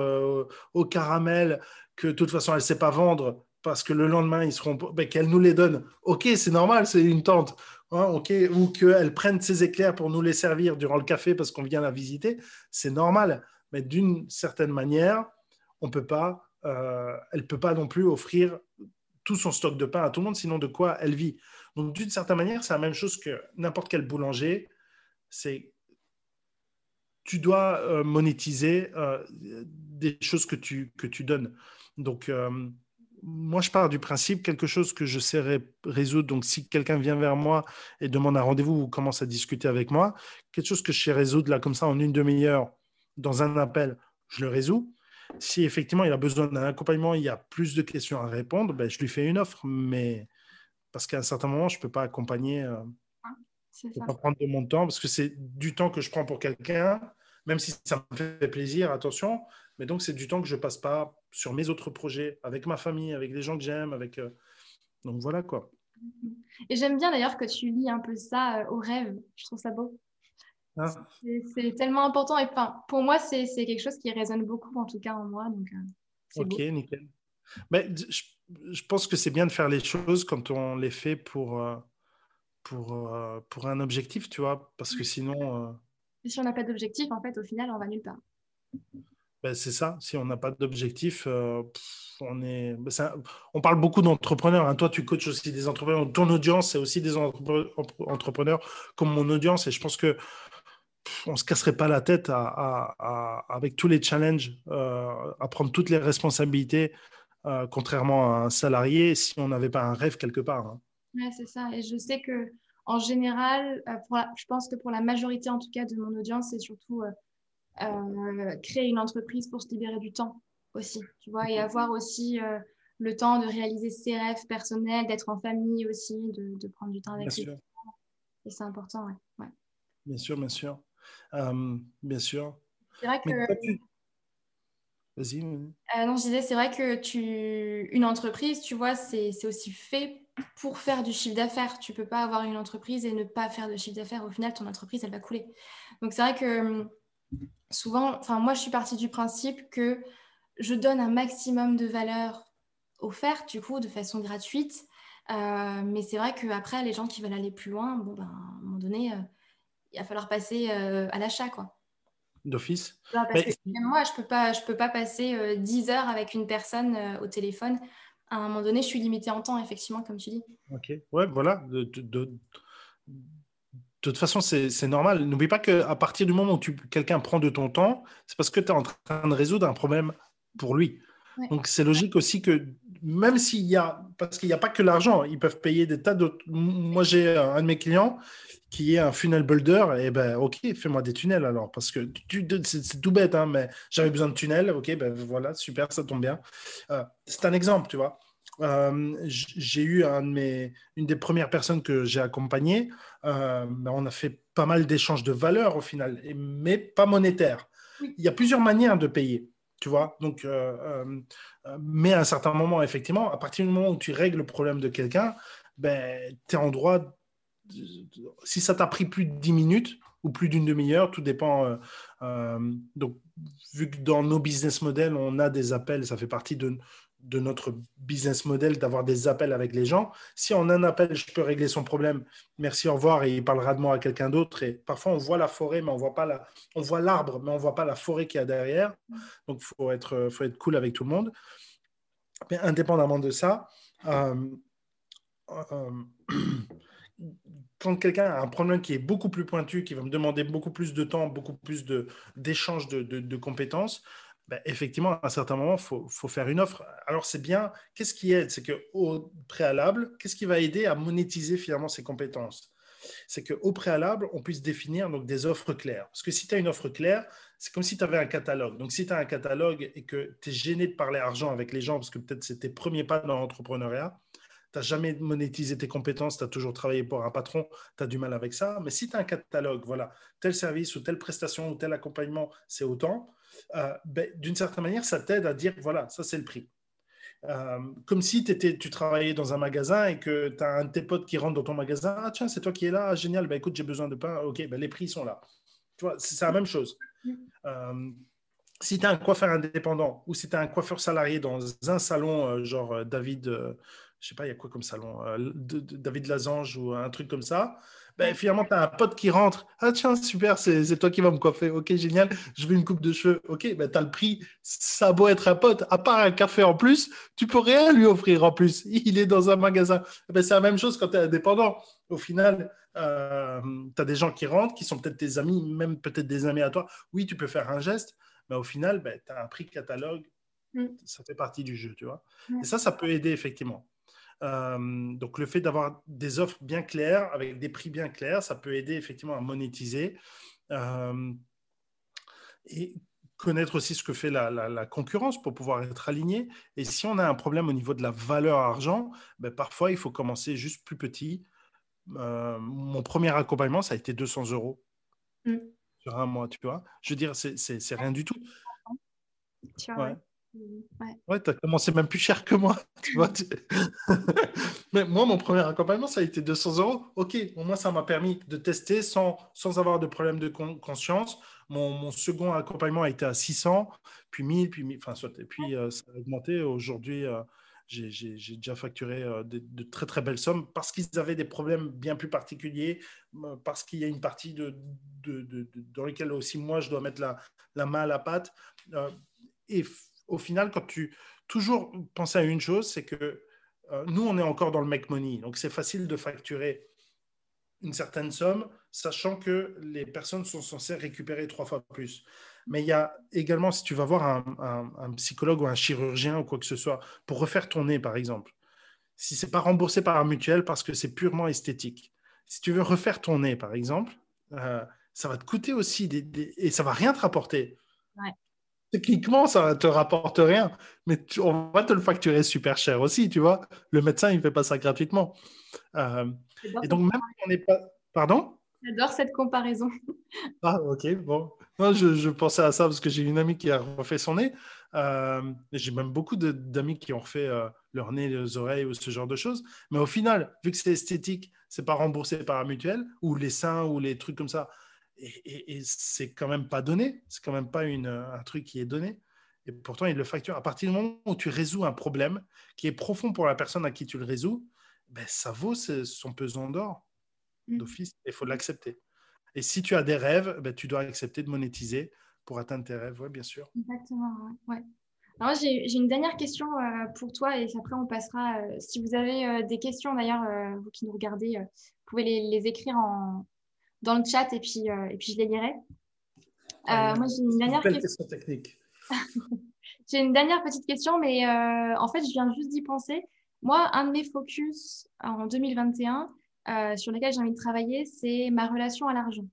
Speaker 2: au caramel, que de toute façon, elle ne sait pas vendre parce que le lendemain, ils seront, ben, qu'elle nous les donne. Ok, c'est normal, c'est une tante. Hein, ou qu'elle prenne ses éclairs pour nous les servir durant le café parce qu'on vient la visiter, c'est normal. Mais d'une certaine manière, on peut pas, euh, elle ne peut pas non plus offrir tout son stock de pain à tout le monde, sinon de quoi elle vit. Donc d'une certaine manière, c'est la même chose que n'importe quel boulanger. C'est tu dois euh, monétiser euh, des choses que tu, donnes. Donc, euh, moi, je pars du principe, quelque chose que je sais résoudre. Donc, si quelqu'un vient vers moi et demande un rendez-vous ou commence à discuter avec moi, quelque chose que je sais résoudre là, comme ça, en une demi-heure, dans un appel, je le résous. Si effectivement il a besoin d'un accompagnement, il y a plus de questions à répondre, ben, je lui fais une offre. Mais parce qu'à un certain moment, je ne peux pas accompagner. Euh, je ne peux pas prendre de mon temps parce que c'est du temps que je prends pour quelqu'un, même si ça me fait plaisir, attention. Mais donc, c'est du temps que je passe pas sur mes autres projets, avec ma famille, avec les gens que j'aime, avec. Euh, donc voilà quoi.
Speaker 1: Et j'aime bien d'ailleurs que tu lis un peu ça euh, au rêve. Je trouve ça beau. Ah. C'est tellement important. Et enfin, pour moi, c'est quelque chose qui résonne beaucoup, en tout cas en moi. Donc,
Speaker 2: euh, ok, nickel. Mais je, pense que c'est bien de faire les choses quand on les fait pour, pour, pour un objectif, tu vois, parce que sinon...
Speaker 1: si on n'a pas d'objectif, en fait, au final, on va nulle part.
Speaker 2: Ben, c'est ça, si on n'a pas d'objectif, on est... Ben, on parle beaucoup d'entrepreneurs, hein. toi tu coaches aussi des entrepreneurs, ton audience c'est aussi des entrepreneurs comme mon audience, et je pense que on se casserait pas la tête avec tous les challenges, à prendre toutes les responsabilités, contrairement à un salarié, si on n'avait pas un rêve quelque part. Hein.
Speaker 1: Ouais, c'est ça. Et je sais que en général, euh, je pense que pour la majorité en tout cas de mon audience, c'est surtout euh, euh, créer une entreprise pour se libérer du temps aussi, tu vois, et avoir aussi le temps de réaliser ses rêves personnels, d'être en famille aussi, de, prendre du temps avec bien Sûr. Et c'est important, ouais.
Speaker 2: Bien sûr, bien sûr. bien sûr.
Speaker 1: C'est vrai que.
Speaker 2: Vas-y.
Speaker 1: non, je disais, c'est vrai que tu... une entreprise, tu vois, c'est aussi fait pour faire du chiffre d'affaires. Tu peux pas avoir une entreprise et ne pas faire de chiffre d'affaires. Au final, ton entreprise, elle va couler. Donc, c'est vrai que hum, souvent, enfin, moi, je suis partie du principe que je donne un maximum de valeur offerte, du coup, de façon gratuite. Euh, mais c'est vrai qu'après, les gens qui veulent aller plus loin, bon, ben, à un moment donné, euh, il va falloir passer euh, à l'achat, quoi.
Speaker 2: D'office.
Speaker 1: moi, je peux pas, je peux pas passer 10 heures avec une personne au téléphone à un moment donné, je suis limitée en temps, effectivement, comme tu dis.
Speaker 2: Ok, ouais, voilà. De, de, toute façon, c'est normal. N'oublie pas qu'à partir du moment où quelqu'un prend de ton temps, c'est parce que tu es en train de résoudre un problème pour lui. Donc, c'est logique aussi que même s'il y a, parce qu'il n'y a pas que l'argent, ils peuvent payer des tas d'autres. Moi, j'ai un de mes clients qui est un funnel builder, et ben ok, fais-moi des tunnels alors, parce que c'est tout bête, hein, mais j'avais besoin de tunnels, ok, ben voilà, super, ça tombe bien. Euh, c'est un exemple, tu vois. Euh, j'ai eu un de mes, une des premières personnes que j'ai accompagnées, euh, ben, on a fait pas mal d'échanges de valeurs au final, mais pas monétaires. Il y a plusieurs manières de payer, tu vois. Donc, mais à un certain moment, effectivement, à partir du moment où tu règles le problème de quelqu'un, ben, tu es en droit si ça t'a pris plus de 10 minutes ou plus d'une demi-heure, tout dépend. Euh, euh, donc, vu que dans nos business models, on a des appels, ça fait partie de, de notre business model d'avoir des appels avec les gens. Si en un appel, je peux régler son problème, merci, au revoir, et il parlera de moi à quelqu'un d'autre. Et parfois, on voit la forêt, mais on voit pas la, on voit l'arbre, mais on voit pas la forêt qu'il y a derrière. Donc, faut être, faut être cool avec tout le monde. Mais indépendamment de ça, euh, (clears throat) quand quelqu'un a un problème qui est beaucoup plus pointu, qui va me demander beaucoup plus de temps, beaucoup plus d'échanges de, de, compétences, ben, effectivement, à un certain moment, il faut, faut, faire une offre. Alors, c'est bien. Qu'est-ce qui aide? C'est qu'au préalable, qu'est-ce qui va aider à monétiser finalement ces compétences? C'est qu'au préalable, on puisse définir donc, des offres claires. Parce que si tu as une offre claire, c'est comme si tu avais un catalogue. Donc, si tu as un catalogue et que tu es gêné de parler argent avec les gens, parce que peut-être c'est tes premiers pas dans l'entrepreneuriat, tu n'as jamais monétisé tes compétences, tu as toujours travaillé pour un patron, tu as du mal avec ça. Mais si tu as un catalogue, voilà, tel service ou telle prestation ou tel accompagnement, c'est autant, euh, ben, d'une certaine manière, ça t'aide à dire, voilà, ça c'est le prix. Euh, comme si tu travaillais dans un magasin et que tu as un de tes potes qui rentre dans ton magasin. Ah, tiens, c'est toi qui es là. Ah, génial. Ben, écoute, j'ai besoin de pain. OK, ben, les prix sont là. Tu vois, c'est la même chose. Euh, si tu as un coiffeur indépendant ou si tu as un coiffeur salarié dans un salon, genre David, je sais pas, il y a quoi comme salon euh, David Lazange ou un truc comme ça. Ben, finalement, tu as un pote qui rentre. Ah, tiens, super, c'est toi qui vas me coiffer. Ok, génial, je veux une coupe de cheveux. Ok, ben, tu as le prix. Ça a beau être un pote, à part un café en plus, tu peux rien lui offrir en plus. (laughs) Il est dans un magasin. Ben, c'est la même chose quand tu es indépendant. Au final, euh, tu as des gens qui rentrent, qui sont peut-être tes amis, même peut-être des amis à toi. Oui, tu peux faire un geste, mais au final, ben, tu as un prix catalogue. Mm. Ça fait partie du jeu, tu vois. Et ça, ça peut aider effectivement. Euh, donc le fait d'avoir des offres bien claires, avec des prix bien clairs, ça peut aider effectivement à monétiser. Euh, et connaître aussi ce que fait la, concurrence pour pouvoir être aligné. Et si on a un problème au niveau de la valeur argent, ben parfois il faut commencer juste plus petit. Euh, mon premier accompagnement, ça a été 200 euros mm. sur un mois, tu vois. Je veux dire, c'est rien du tout. Ouais. Ouais, tu as commencé même plus cher que moi. (laughs) Tu vois, (laughs) Mais moi, mon premier accompagnement, ça a été 200 euros. Ok, au moins, ça m'a permis de tester sans, sans avoir de problème de conscience. Mon, mon, second accompagnement a été à 600, puis 1000, puis 1000, enfin, soit, et puis euh, ça a augmenté. Aujourd'hui, euh, j'ai déjà facturé de, très très belles sommes parce qu'ils avaient des problèmes bien plus particuliers, parce qu'il y a une partie de, dans laquelle aussi moi je dois mettre la, la main à la pâte. et au final, quand tu toujours penser à une chose, c'est que nous, on est encore dans le make money. Donc, c'est facile de facturer une certaine somme, sachant que les personnes sont censées récupérer trois fois plus. Mais il y a également, si tu vas voir un, psychologue ou un chirurgien ou quoi que ce soit, pour refaire ton nez, par exemple, si ce n'est pas remboursé par un mutuelle parce que c'est purement esthétique, si tu veux refaire ton nez, par exemple, euh, ça va te coûter aussi des, et ça va rien te rapporter. Techniquement, ça ne te rapporte rien, mais on va te le facturer super cher aussi, tu vois. Le médecin, il ne fait pas ça gratuitement. Euh, et donc, même si on n'est pas. Pardon?
Speaker 1: J'adore cette comparaison.
Speaker 2: Ah, ok, bon. je, pensais à ça parce que j'ai une amie qui a refait son nez. Euh, j'ai même beaucoup d'amis qui ont refait euh, leur nez, les oreilles ou ce genre de choses. Mais au final, vu que c'est esthétique, c'est pas remboursé par la mutuelle ou les seins ou les trucs comme ça. Et, et, c'est quand même pas donné. C'est quand même pas une, un truc qui est donné. Et pourtant, ils le facturent. À partir du moment où tu résous un problème qui est profond pour la personne à qui tu le résous, ben, ça vaut son pesant d'or mmh. d'office. Il faut l'accepter. Et si tu as des rêves, ben, tu dois accepter de monétiser pour atteindre tes rêves, oui, bien sûr.
Speaker 1: Exactement, ouais. Alors, j'ai une dernière question euh, pour toi et après on passera. Euh, si vous avez euh, des questions d'ailleurs, vous qui nous regardez, vous pouvez les, écrire en, dans le chat et puis, et puis je les lirai. moi, j'ai une dernière question technique. (laughs) j'ai une dernière petite question, mais en fait, je viens juste d'y penser. Moi, un de mes focus en 2021 euh, sur lesquels j'ai envie de travailler, c'est ma relation à l'argent.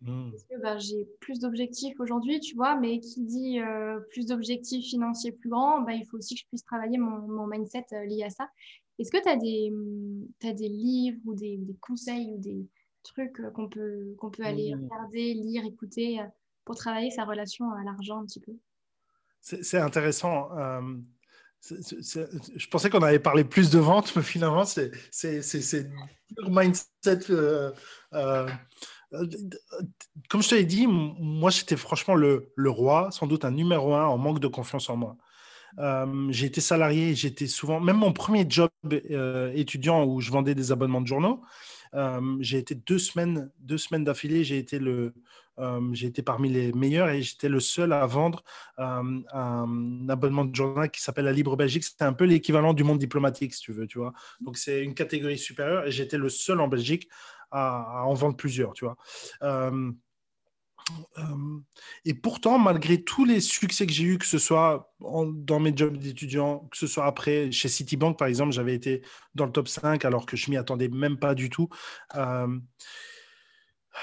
Speaker 1: Hmm. Parce que bah, j'ai plus d'objectifs aujourd'hui, tu vois, mais qui dit euh, plus d'objectifs financiers plus grands, bah, il faut aussi que je puisse travailler mon, mindset euh, lié à ça. Est-ce que tu as des, as des livres ou des, conseils ou des trucs qu'on peut, qu'on peut aller hmm. regarder, lire, écouter pour travailler sa relation à l'argent un petit peu
Speaker 2: C'est intéressant je pensais qu'on avait parlé plus de vente, mais finalement, c'est mindset. Euh, euh, comme je te l'ai dit, moi, j'étais franchement le, le, roi, sans doute un numéro un en manque de confiance en moi. Euh, j'ai été salarié, j'étais souvent, même mon premier job étudiant où je vendais des abonnements de journaux, j'ai été deux semaines, deux semaines d'affilée, j'ai été le, euh, j'ai été parmi les meilleurs et j'étais le seul à vendre euh, un abonnement de journal qui s'appelle la Libre Belgique. C'était un peu l'équivalent du monde diplomatique, si tu veux, tu vois. Donc c'est une catégorie supérieure et j'étais le seul en Belgique à, en vendre plusieurs, tu vois. Euh, et pourtant, malgré tous les succès que j'ai eus, que ce soit dans mes jobs d'étudiant, que ce soit après chez Citibank, par exemple, j'avais été dans le top 5 alors que je m'y attendais même pas du tout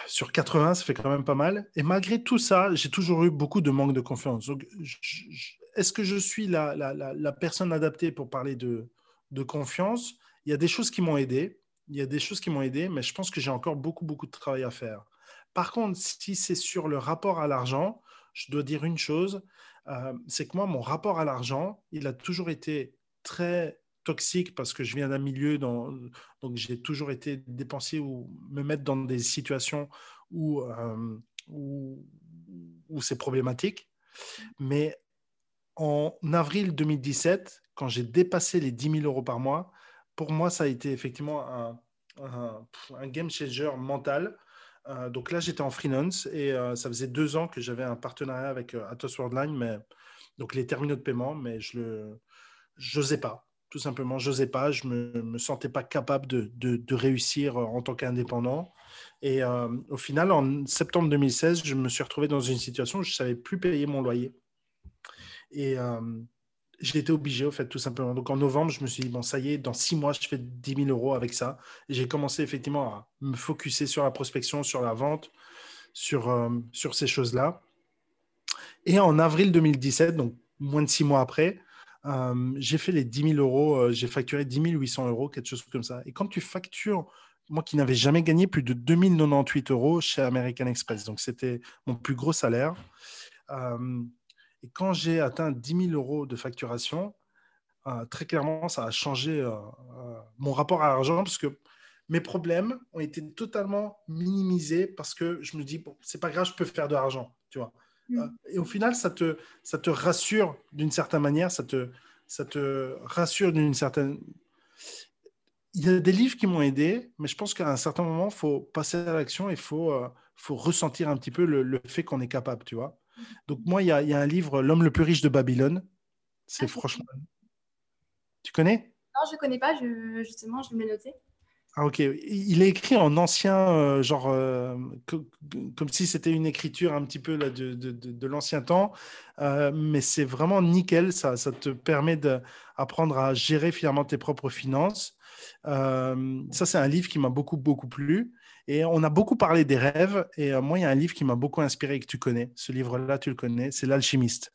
Speaker 2: sur 80, ça fait quand même pas mal. Et malgré tout ça, j'ai toujours eu beaucoup de manque de confiance. est-ce que je suis la, la, personne adaptée pour parler de, de confiance? Il y a des choses qui m'ont aidé. Il y a des choses qui m'ont aidé, mais je pense que j'ai encore beaucoup, beaucoup de travail à faire. Par contre, si c'est sur le rapport à l'argent, je dois dire une chose, euh, c'est que moi, mon rapport à l'argent, il a toujours été très toxique parce que je viens d'un milieu dans, donc j'ai toujours été dépensier ou me mettre dans des situations où, euh, où, c'est problématique. Mais en avril 2017, quand j'ai dépassé les 10 000 euros par mois, pour moi, ça a été effectivement un, un, game changer mental. Euh, donc là, j'étais en freelance et euh, ça faisait deux ans que j'avais un partenariat avec Atos Worldline, mais donc les terminaux de paiement, mais je le, j'osais pas tout simplement. Je n'osais pas, je ne me, sentais pas capable de, de, réussir en tant qu'indépendant. Et euh, au final, en septembre 2016, je me suis retrouvé dans une situation où je ne savais plus payer mon loyer. Et euh, j'ai été obligé, au fait, tout simplement. Donc en novembre, je me suis dit, bon, ça y est, dans six mois, je fais 10 000 euros avec ça. J'ai commencé effectivement à me focuser sur la prospection, sur la vente, sur, euh, sur ces choses-là. Et en avril 2017, donc moins de six mois après, euh, j'ai fait les 10 000 euros, euh, j'ai facturé 10 800 euros, quelque chose comme ça. Et quand tu factures, moi qui n'avais jamais gagné plus de 2098 euros chez American Express, donc c'était mon plus gros salaire. Euh, et quand j'ai atteint 10 000 euros de facturation, très clairement, ça a changé mon rapport à l'argent parce que mes problèmes ont été totalement minimisés parce que je me dis, bon, c'est pas grave, je peux faire de l'argent, tu vois. Mm. Et au final, ça te, ça te rassure d'une certaine manière, ça te, ça te rassure d'une certaine. Il y a des livres qui m'ont aidé, mais je pense qu'à un certain moment, il faut passer à l'action et il faut, euh, faut ressentir un petit peu le, fait qu'on est capable, tu vois. Donc, moi, il y a, y a, un livre, L'homme le plus riche de Babylone. C'est ah, franchement. Tu connais?
Speaker 1: Non, je ne connais pas. Justement, je vais me le noter.
Speaker 2: Ah, ok. Il est écrit en ancien, euh, genre, euh, comme si c'était une écriture un petit peu là, de, de, de, l'ancien temps, euh, mais c'est vraiment nickel. Ça, ça te permet d'apprendre à gérer finalement tes propres finances. ça, c'est un livre qui m'a beaucoup, beaucoup plu. Et on a beaucoup parlé des rêves. Et moi, il y a un livre qui m'a beaucoup inspiré et que tu connais. Ce livre-là, tu le connais. C'est L'Alchimiste.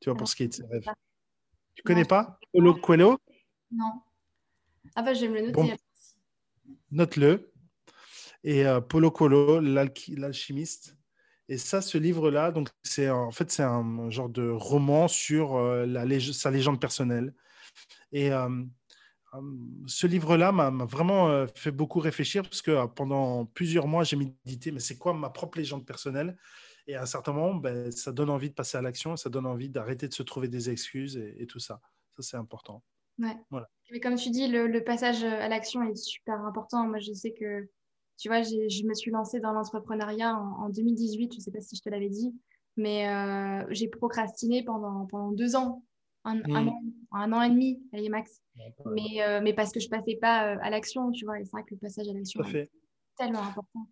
Speaker 2: Tu vois, pour ce qui est de ses rêves. Tu connais pas? Paulo Coelho?
Speaker 1: Non. Ah bah, je vais me le noter
Speaker 2: note-le. Et euh, Polo Colo, l'alchimiste. Et ça, ce livre-là, donc c'est en fait c'est un genre de roman sur euh, la sa légende personnelle. Et euh, ce livre-là m'a vraiment fait beaucoup réfléchir parce que pendant plusieurs mois, j'ai médité, mais c'est quoi ma propre légende personnelle? Et à un certain moment, ben, ça donne envie de passer à l'action, ça donne envie d'arrêter de se trouver des excuses et, et tout ça. Ça, c'est important.
Speaker 1: Ouais. Voilà. Mais comme tu dis, le, passage à l'action est super important. Moi, je sais que, tu vois, je me suis lancée dans l'entrepreneuriat en, 2018. Je ne sais pas si je te l'avais dit, mais euh, j'ai procrastiné pendant, pendant deux ans, un, un, hmm. an, et demi, allez, max. Mais, euh, mais parce que je ne passais pas euh, à l'action, tu vois. Et c'est vrai que le passage à l'action est tellement important.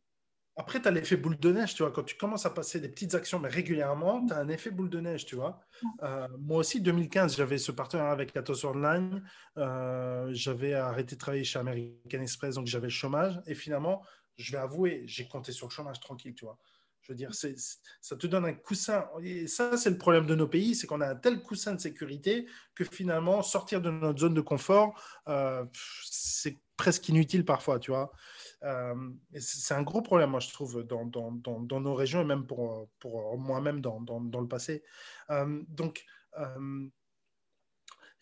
Speaker 2: Après, tu as l'effet boule de neige, tu vois. Quand tu commences à passer des petites actions, mais régulièrement, tu as un effet boule de neige, tu vois. Euh, moi aussi, 2015, j'avais ce partenariat avec Atos Online. Euh, j'avais arrêté de travailler chez American Express, donc j'avais le chômage. Et finalement, je vais avouer, j'ai compté sur le chômage tranquille, tu vois. Je veux dire, ça te donne un coussin. Et ça, c'est le problème de nos pays, c'est qu'on a un tel coussin de sécurité que finalement, sortir de notre zone de confort, euh, c'est presque inutile parfois, tu vois. Euh, c'est un gros problème, moi, je trouve, dans, nos régions et même pour, moi-même dans, le passé. Euh, donc,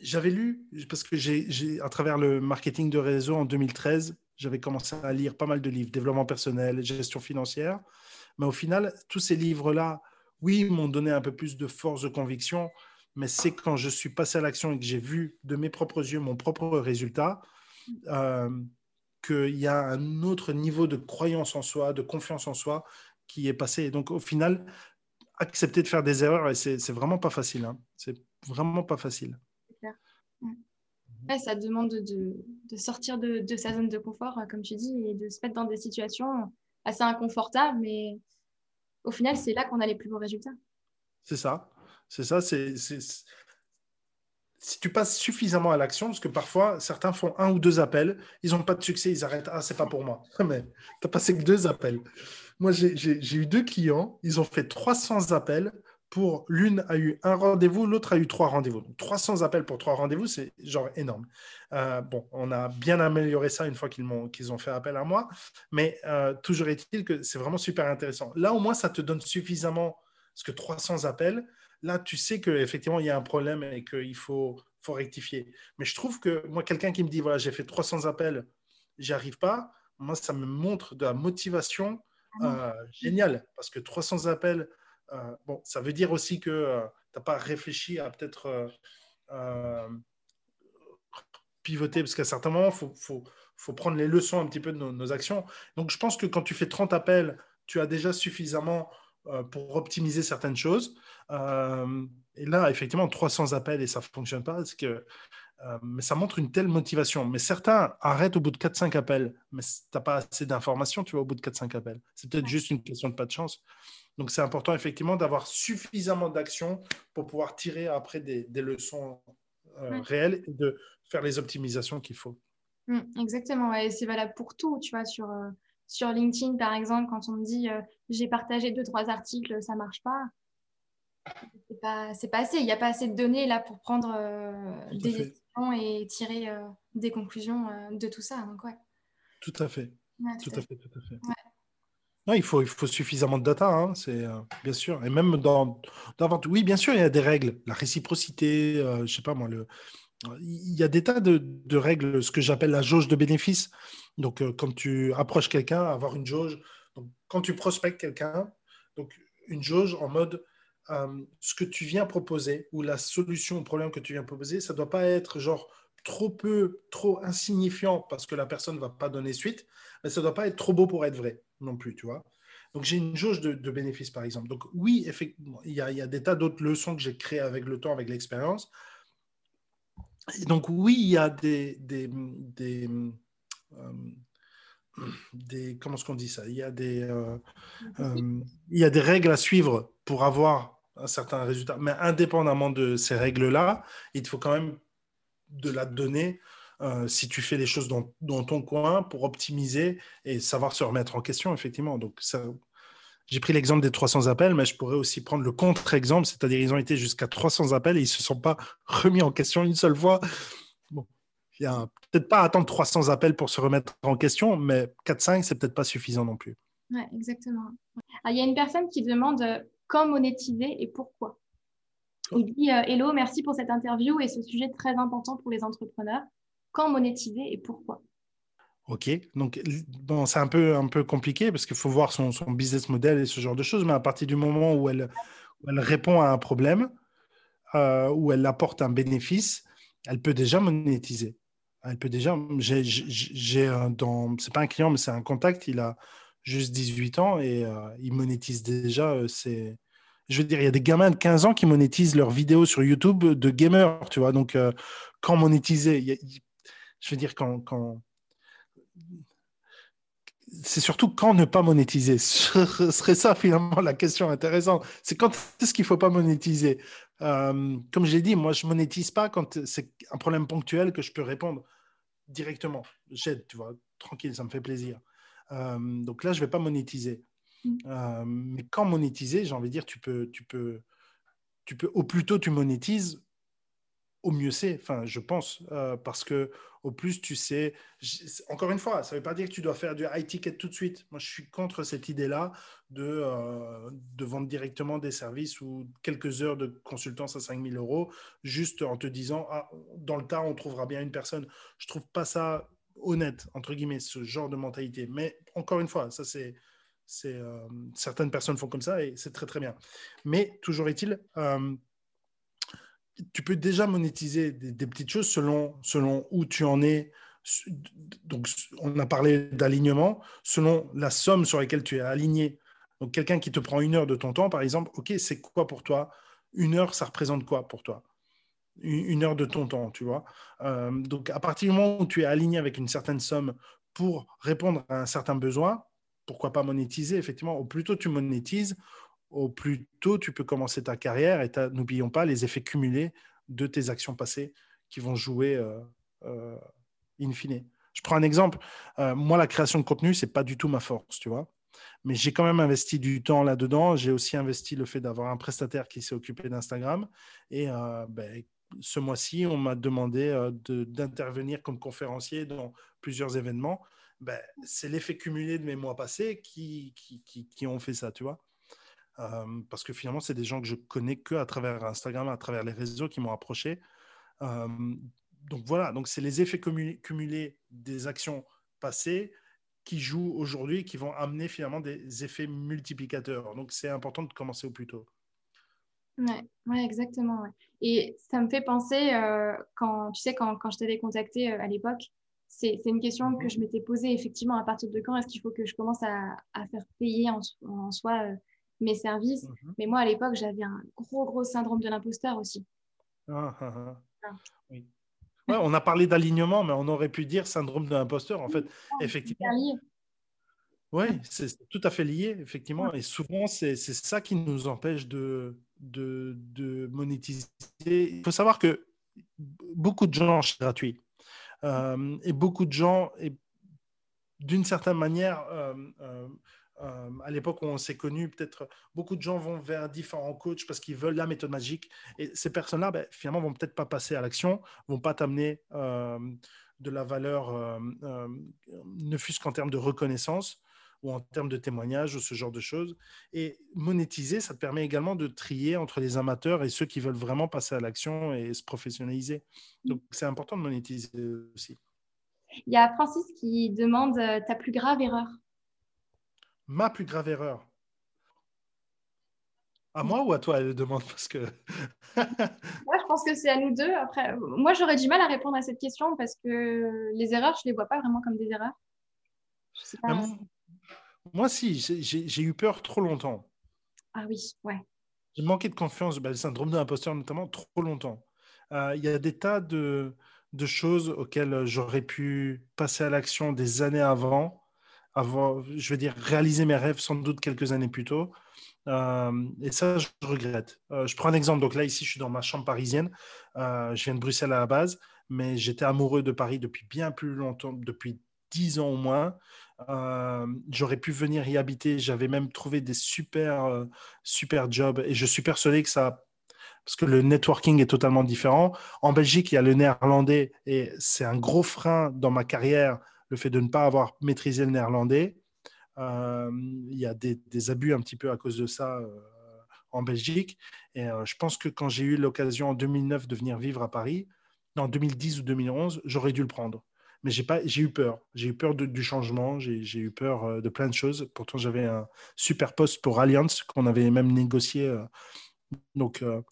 Speaker 2: j'avais lu, parce que j'ai, à travers le marketing de réseau en 2013, j'avais commencé à lire pas mal de livres, développement personnel, gestion financière. Mais au final, tous ces livres-là, oui, m'ont donné un peu plus de force de conviction, mais c'est quand je suis passé à l'action et que j'ai vu de mes propres yeux mon propre résultat, euh, qu'il y a un autre niveau de croyance en soi, de confiance en soi qui est passé. Et donc, au final, accepter de faire des erreurs, c'est vraiment pas facile. Hein. C'est vraiment pas facile.
Speaker 1: Ouais, ça demande de, sortir de, sa zone de confort, comme tu dis, et de se mettre dans des situations assez inconfortables, mais au final, c'est là qu'on a les plus beaux résultats.
Speaker 2: C'est ça. C'est ça. C'est si tu passes suffisamment à l'action, parce que parfois, certains font un ou deux appels, ils n'ont pas de succès, ils arrêtent. Ah, c'est pas pour moi. (laughs) Mais tu n'as passé que deux appels. Moi, j'ai eu deux clients, ils ont fait 300 appels. Pour l'une a eu un rendez-vous, l'autre a eu trois rendez-vous. 300 appels pour trois rendez-vous, c'est genre énorme. Euh, bon, on a bien amélioré ça une fois qu'ils ont, fait appel à moi, mais euh, toujours est-il que c'est vraiment super intéressant. Là, au moins, ça te donne suffisamment, parce que 300 appels, là, tu sais qu'effectivement, il y a un problème et qu'il faut, faut rectifier. Mais je trouve que moi, quelqu'un qui me dit, voilà, j'ai fait 300 appels, j'y arrive pas, moi, ça me montre de la motivation ah euh, géniale. Parce que 300 appels, bon, ça veut dire aussi que euh, tu n'as pas réfléchi à peut-être pivoter, parce qu'à certains moments, il faut, faut, faut, prendre les leçons un petit peu de nos, actions. Donc, je pense que quand tu fais 30 appels, tu as déjà suffisamment euh, pour optimiser certaines choses. Euh, et là, effectivement, 300 appels et ça ne fonctionne pas. Parce que, euh, mais ça montre une telle motivation. Mais certains arrêtent au bout de 4-5 appels. Mais tu n'as pas assez d'informations, tu vois, au bout de 4-5 appels. C'est peut-être juste une question de pas de chance. Donc, c'est important, effectivement, d'avoir suffisamment d'actions pour pouvoir tirer après des, des leçons réelles et de faire les optimisations qu'il faut.
Speaker 1: Mmh, exactement. Et c'est valable pour tout, tu vois, sur sur LinkedIn, par exemple, quand on me dit euh, j'ai partagé deux, trois articles, ça marche pas, c'est pas, pas assez. Il n'y a pas assez de données là pour prendre euh, des décisions et tirer euh, des conclusions de tout ça. Donc, ouais.
Speaker 2: Tout à fait. tout, à fait. Tout à fait. Non, il, faut, il faut suffisamment de data, hein, c'est bien sûr. Et même dans, dans, Oui, bien sûr, il y a des règles. La réciprocité, je sais pas moi, le, il y a des tas de, de règles, ce que j'appelle la jauge de bénéfices. Donc, euh, quand tu approches quelqu'un, avoir une jauge. Donc, quand tu prospectes quelqu'un, donc une jauge en mode euh, ce que tu viens proposer ou la solution au problème que tu viens proposer, ça ne doit pas être genre trop peu, trop insignifiant parce que la personne ne va pas donner suite, mais ça ne doit pas être trop beau pour être vrai non plus, tu vois. Donc j'ai une jauge de, bénéfices, par exemple. Donc oui, effectivement, il y a, des tas d'autres leçons que j'ai créées avec le temps, avec l'expérience. Donc oui, il y a des, des, des, euh, des comment est-ce qu'on dit ça? Il y a des, euh, euh, il y a des règles à suivre pour avoir un certain résultat. Mais indépendamment de ces règles-là, il faut quand même de la donner si tu fais les choses dans, dans, ton coin pour optimiser et savoir se remettre en question, effectivement. Donc, ça, j'ai pris l'exemple des 300 appels, mais je pourrais aussi prendre le contre-exemple, c'est-à-dire ils ont été jusqu'à 300 appels et ils ne se sont pas remis en question une seule fois. Bon, il y a peut-être pas à attendre 300 appels pour se remettre en question, mais 4-5, c'est peut-être pas suffisant non plus.
Speaker 1: Oui, exactement. il y a une personne qui demande euh, quand monétiser et pourquoi. Il dit euh, Hello, merci pour cette interview et ce sujet très important pour les entrepreneurs. Quand monétiser et pourquoi?
Speaker 2: Ok, donc bon, c'est un peu, un peu compliqué parce qu'il faut voir son, son, business model et ce genre de choses, mais à partir du moment où elle, elle répond à un problème, euh, où elle apporte un bénéfice, elle peut déjà monétiser. Elle peut déjà. J'ai dans. C'est pas un client, mais c'est un contact. Il a juste 18 ans et euh, il monétise déjà. Euh. Je veux dire, il y a des gamins de 15 ans qui monétisent leurs vidéos sur YouTube de gamers, tu vois. Donc, quand monétiser, je veux dire, quand, quand c'est surtout quand ne pas monétiser. (laughs) Ce serait ça finalement la question intéressante. C'est quand est-ce qu'il ne faut pas monétiser? Euh, Comme je l'ai dit, moi je ne monétise pas quand c'est un problème ponctuel que je peux répondre directement. J'aide, tu vois, tranquille, ça me fait plaisir. Euh, donc là, je ne vais pas monétiser. Mm. Euh, mais quand monétiser, j'ai envie de dire, tu peux, tu peux, tu peux, au plus tôt tu monétises, au mieux c'est, enfin, je pense, euh, parce que au plus tu sais, encore une fois, ça ne veut pas dire que tu dois faire du high ticket tout de suite. Moi, je suis contre cette idée-là de, euh, de vendre directement des services ou quelques heures de consultance à 5000 euros, juste en te disant, ah, dans le tas, on trouvera bien une personne. Je trouve pas ça honnête, entre guillemets, ce genre de mentalité. Mais encore une fois, ça c'est. euh, certaines personnes font comme ça et c'est très très bien. Mais toujours est-il, tu peux déjà monétiser des, petites choses selon, selon où tu en es. Donc, on a parlé d'alignement, selon la somme sur laquelle tu es aligné. Donc, quelqu'un qui te prend une heure de ton temps, par exemple, OK, c'est quoi pour toi? Une heure, ça représente quoi pour toi? Une, heure de ton temps, tu vois? Euh, donc, à partir du moment où tu es aligné avec une certaine somme pour répondre à un certain besoin, pourquoi pas monétiser Effectivement, au plus tôt tu monétises, au plus tôt tu peux commencer ta carrière et n'oublions pas les effets cumulés de tes actions passées qui vont jouer euh, euh, in fine. Je prends un exemple. Euh, moi, la création de contenu, c'est pas du tout ma force, tu vois. Mais j'ai quand même investi du temps là-dedans. J'ai aussi investi le fait d'avoir un prestataire qui s'est occupé d'Instagram. Et ben, ce mois-ci, on m'a demandé d'intervenir comme conférencier dans plusieurs événements. Ben, c'est l'effet cumulé de mes mois passés qui, qui, qui, qui ont fait ça, tu vois. Euh, parce que finalement, c'est des gens que je connais que à travers Instagram, à travers les réseaux qui m'ont approché. Euh, donc voilà, donc c'est les effets cumulés des actions passées qui jouent aujourd'hui, qui vont amener finalement des effets multiplicateurs. Donc c'est important de commencer au plus tôt.
Speaker 1: Ouais, ouais exactement. Et ça me fait penser, euh, quand tu sais, quand, quand je t'avais contacté à l'époque, c'est une question que mhm. je m'étais posée effectivement à partir de quand est-ce qu'il faut que je commence à, à faire payer en, en soi mes services. Mhm. Mais moi, à l'époque, j'avais un gros, gros syndrome de l'imposteur aussi.
Speaker 2: Ah, ah, ah. ah. Oui. on a parlé d'alignement, mais on aurait pu dire syndrome de l'imposteur. En fait, effectivement. Oui, c'est tout à fait lié, effectivement. Et souvent, c'est ça qui nous empêche de, de, de, monétiser. Il faut savoir que beaucoup de gens sont gratuits. Euh, et beaucoup de gens, d'une certaine manière, euh, euh, euh, à l'époque où on s'est connu, peut-être beaucoup de gens vont vers différents coachs parce qu'ils veulent la méthode magique. Et ces personnes-là, ben, finalement, vont peut-être pas passer à l'action, vont pas t'amener euh, de la valeur, euh, ne fût-ce qu'en termes de reconnaissance ou en termes de témoignage ou ce genre de choses. Et monétiser, ça te permet également de trier entre les amateurs et ceux qui veulent vraiment passer à l'action et se professionnaliser. Donc, c'est important de monétiser aussi.
Speaker 1: Il y a Francis qui demande ta plus grave erreur
Speaker 2: ma plus grave erreur. À moi ou à toi, elle demande parce que. (laughs)
Speaker 1: moi, je pense que c'est à nous deux. Après, moi, j'aurais du mal à répondre à cette question parce que les erreurs, je les vois pas vraiment comme des erreurs.
Speaker 2: Moi, si, j'ai eu peur trop longtemps.
Speaker 1: Ah oui, ouais.
Speaker 2: J'ai manqué de confiance, bah, le syndrome de l'imposteur notamment, trop longtemps. Euh, il y a des tas de, de choses auxquelles j'aurais pu passer à l'action des années avant, avant, je veux dire, réaliser mes rêves sans doute quelques années plus tôt. Euh, et ça, je regrette. Euh, je prends un exemple. Donc là, ici, je suis dans ma chambre parisienne. je viens de Bruxelles à la base, mais j'étais amoureux de Paris depuis bien plus longtemps, depuis dix ans au moins. Euh, j'aurais pu venir y habiter. J'avais même trouvé des super, euh, super jobs. Et je suis persuadé que ça. Parce que le networking est totalement différent. En Belgique, il y a le néerlandais et c'est un gros frein dans ma carrière, le fait de ne pas avoir maîtrisé le néerlandais. Euh, il y a des, abus un petit peu à cause de ça en Belgique. Et je pense que quand j'ai eu l'occasion en 2009 de venir vivre à Paris, en 2010 ou 2011, j'aurais dû le prendre mais j'ai pas, j'ai eu peur. J'ai eu peur du changement. J'ai eu peur euh, de plein de choses. Pourtant, j'avais un super poste pour Allianz qu'on avait même négocié. Euh, donc, euh,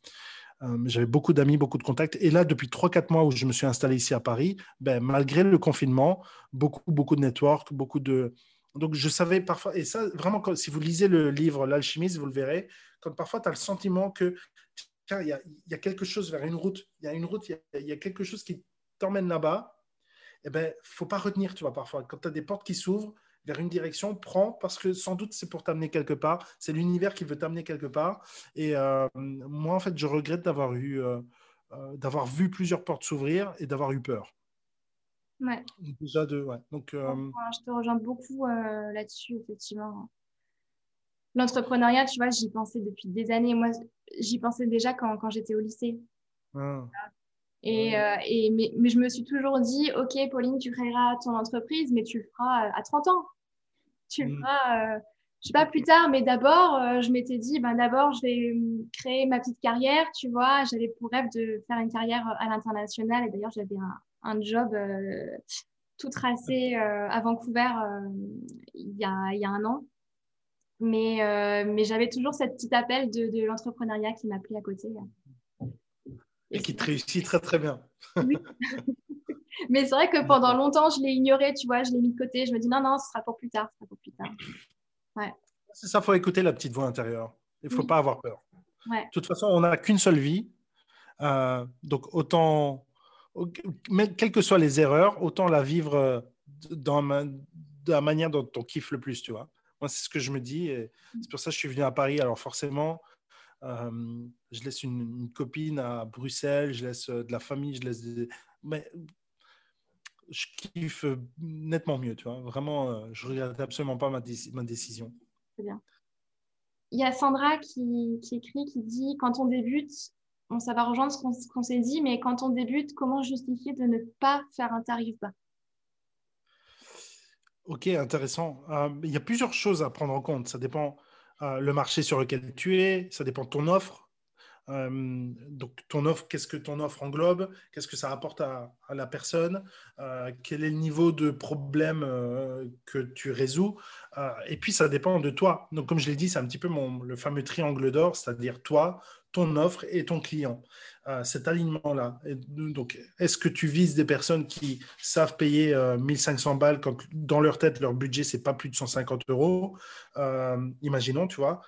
Speaker 2: j'avais beaucoup d'amis, beaucoup de contacts. Et là, depuis 3-4 mois où je me suis installé ici à Paris, ben, malgré le confinement, beaucoup, beaucoup de network, beaucoup de. Donc, je savais parfois, et ça, vraiment, si vous lisez le livre L'alchimiste, vous le verrez, quand parfois tu as le sentiment que il y, a, y, a, quelque chose vers une route, il y a une route, il y, a quelque chose qui t'emmène là-bas, eh ben, faut pas retenir, tu vois, parfois. Quand tu as des portes qui s'ouvrent vers une direction, prends, parce que sans doute c'est pour t'amener quelque part. C'est l'univers qui veut t'amener quelque part. Et euh, moi, en fait, je regrette d'avoir eu, euh, euh, d'avoir vu plusieurs portes s'ouvrir et d'avoir eu peur.
Speaker 1: Ouais.
Speaker 2: Déjà deux, ouais. Donc,
Speaker 1: je te rejoins beaucoup là-dessus, effectivement. L'entrepreneuriat, tu vois, j'y pensais depuis des années. Moi, j'y pensais déjà quand, quand j'étais au lycée. Ah. Et, euh, et mais, mais, je me suis toujours dit, OK, Pauline, tu créeras ton entreprise, mais tu le feras euh, à 30 ans. Tu le mm. feras, euh, je sais pas, plus tard, mais d'abord, je m'étais dit, ben, d'abord, je vais créer ma petite carrière, tu vois. J'avais pour rêve de faire une carrière à l'international. Et d'ailleurs, j'avais un, un, job tout tracé à Vancouver il, y a, il y a un an. Mais, mais j'avais toujours cette petite appel de, de l'entrepreneuriat qui m'appelait à côté.
Speaker 2: Et qui te réussit très très bien.
Speaker 1: Oui. (laughs) Mais c'est vrai que pendant longtemps, je l'ai ignoré, tu vois, je l'ai mis de côté. Je me dis non, non, ce sera pour plus tard, ce sera pour plus tard. Ouais.
Speaker 2: C'est ça, il faut écouter la petite voix intérieure. Il ne faut pas avoir peur. Ouais. De toute façon, on n'a qu'une seule vie. Euh, donc autant, quelles que soient les erreurs, autant la vivre euh, dans de la manière dont on kiffe le plus, tu vois. Moi, c'est ce que je me dis. Et c'est pour ça que je suis venu à Paris. Alors forcément, je laisse une, copine à Bruxelles, je laisse euh, de la famille, je laisse Mais je kiffe nettement mieux, tu vois. Vraiment, euh, je regrette absolument pas ma, ma décision.
Speaker 1: C'est bien. Il y a Sandra qui, qui, écrit, qui dit quand on débute, bon, ça va rejoindre ce qu'on s'est dit, mais quand on débute, comment justifier de ne pas faire un tarif bas?
Speaker 2: Ok, intéressant. il y a plusieurs choses à prendre en compte. Ça dépend euh, le marché sur lequel tu es, ça dépend de ton offre. Euh, donc, ton offre, qu'est-ce que ton offre englobe? Qu'est-ce que ça apporte à, la personne? Euh, Quel est le niveau de problème que tu résous? Et puis, ça dépend de toi. Donc, comme je l'ai dit, c'est un petit peu mon, le fameux triangle d'or, c'est-à-dire toi, ton offre et ton client. cet alignement-là. Est-ce que tu vises des personnes qui savent payer 1500 balles quand dans leur tête, leur budget, c'est pas plus de 150 euros Imaginons, tu vois.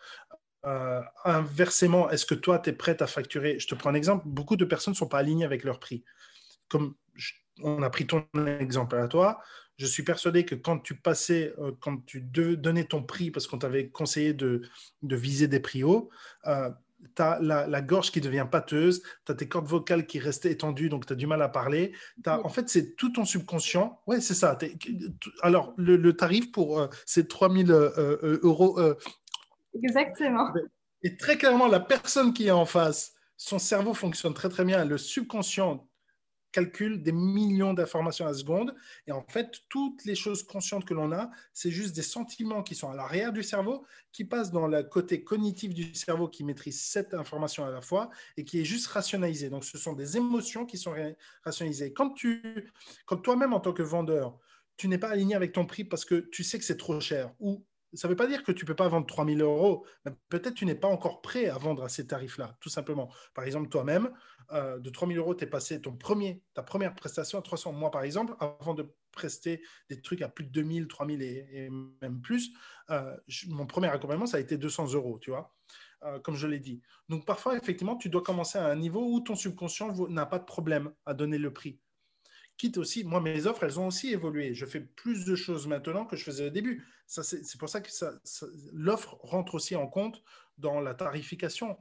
Speaker 2: inversement, est-ce que toi, tu es prête à facturer? Je te prends un exemple. Beaucoup de personnes ne sont pas alignées avec leur prix. Comme on a pris ton exemple à toi, je suis persuadé que quand tu passais, quand tu donnais ton prix, parce qu'on t'avait conseillé de, de, viser des prix hauts, tu as la, gorge qui devient pâteuse, tu as tes cordes vocales qui restent étendues, donc tu as du mal à parler. En fait, c'est tout ton subconscient. Oui, c'est ça. Alors, le, tarif pour euh, ces 3000 euh, euh, euros.
Speaker 1: Exactement.
Speaker 2: Et très clairement, la personne qui est en face, son cerveau fonctionne très très bien. Le subconscient calcule des millions d'informations à la seconde. Et en fait, toutes les choses conscientes que l'on a, c'est juste des sentiments qui sont à l'arrière du cerveau, qui passent dans le côté cognitif du cerveau qui maîtrise cette information à la fois et qui est juste rationalisé. Donc, ce sont des émotions qui sont rationalisées. Quand, tu, quand toi-même, en tant que vendeur, tu n'es pas aligné avec ton prix parce que tu sais que c'est trop cher ou Ça ne veut pas dire que tu ne peux pas vendre 3000 euros. Peut-être tu n'es pas encore prêt à vendre à ces tarifs-là, tout simplement. Par exemple, toi-même, euh, de 3000 euros, tu es passé ton premier, ta première prestation à 300. Moi, par exemple, avant de prester des trucs à plus de 2000, 3000 et, et même plus, euh, mon premier accompagnement, ça a été 200 euros, tu vois, euh, comme je l'ai dit. Donc, parfois, effectivement, tu dois commencer à un niveau où ton subconscient n'a pas de problème à donner le prix quitte aussi, moi, mes offres, elles ont aussi évolué. Je fais plus de choses maintenant que je faisais au début. c'est pour ça que l'offre rentre aussi en compte dans la tarification.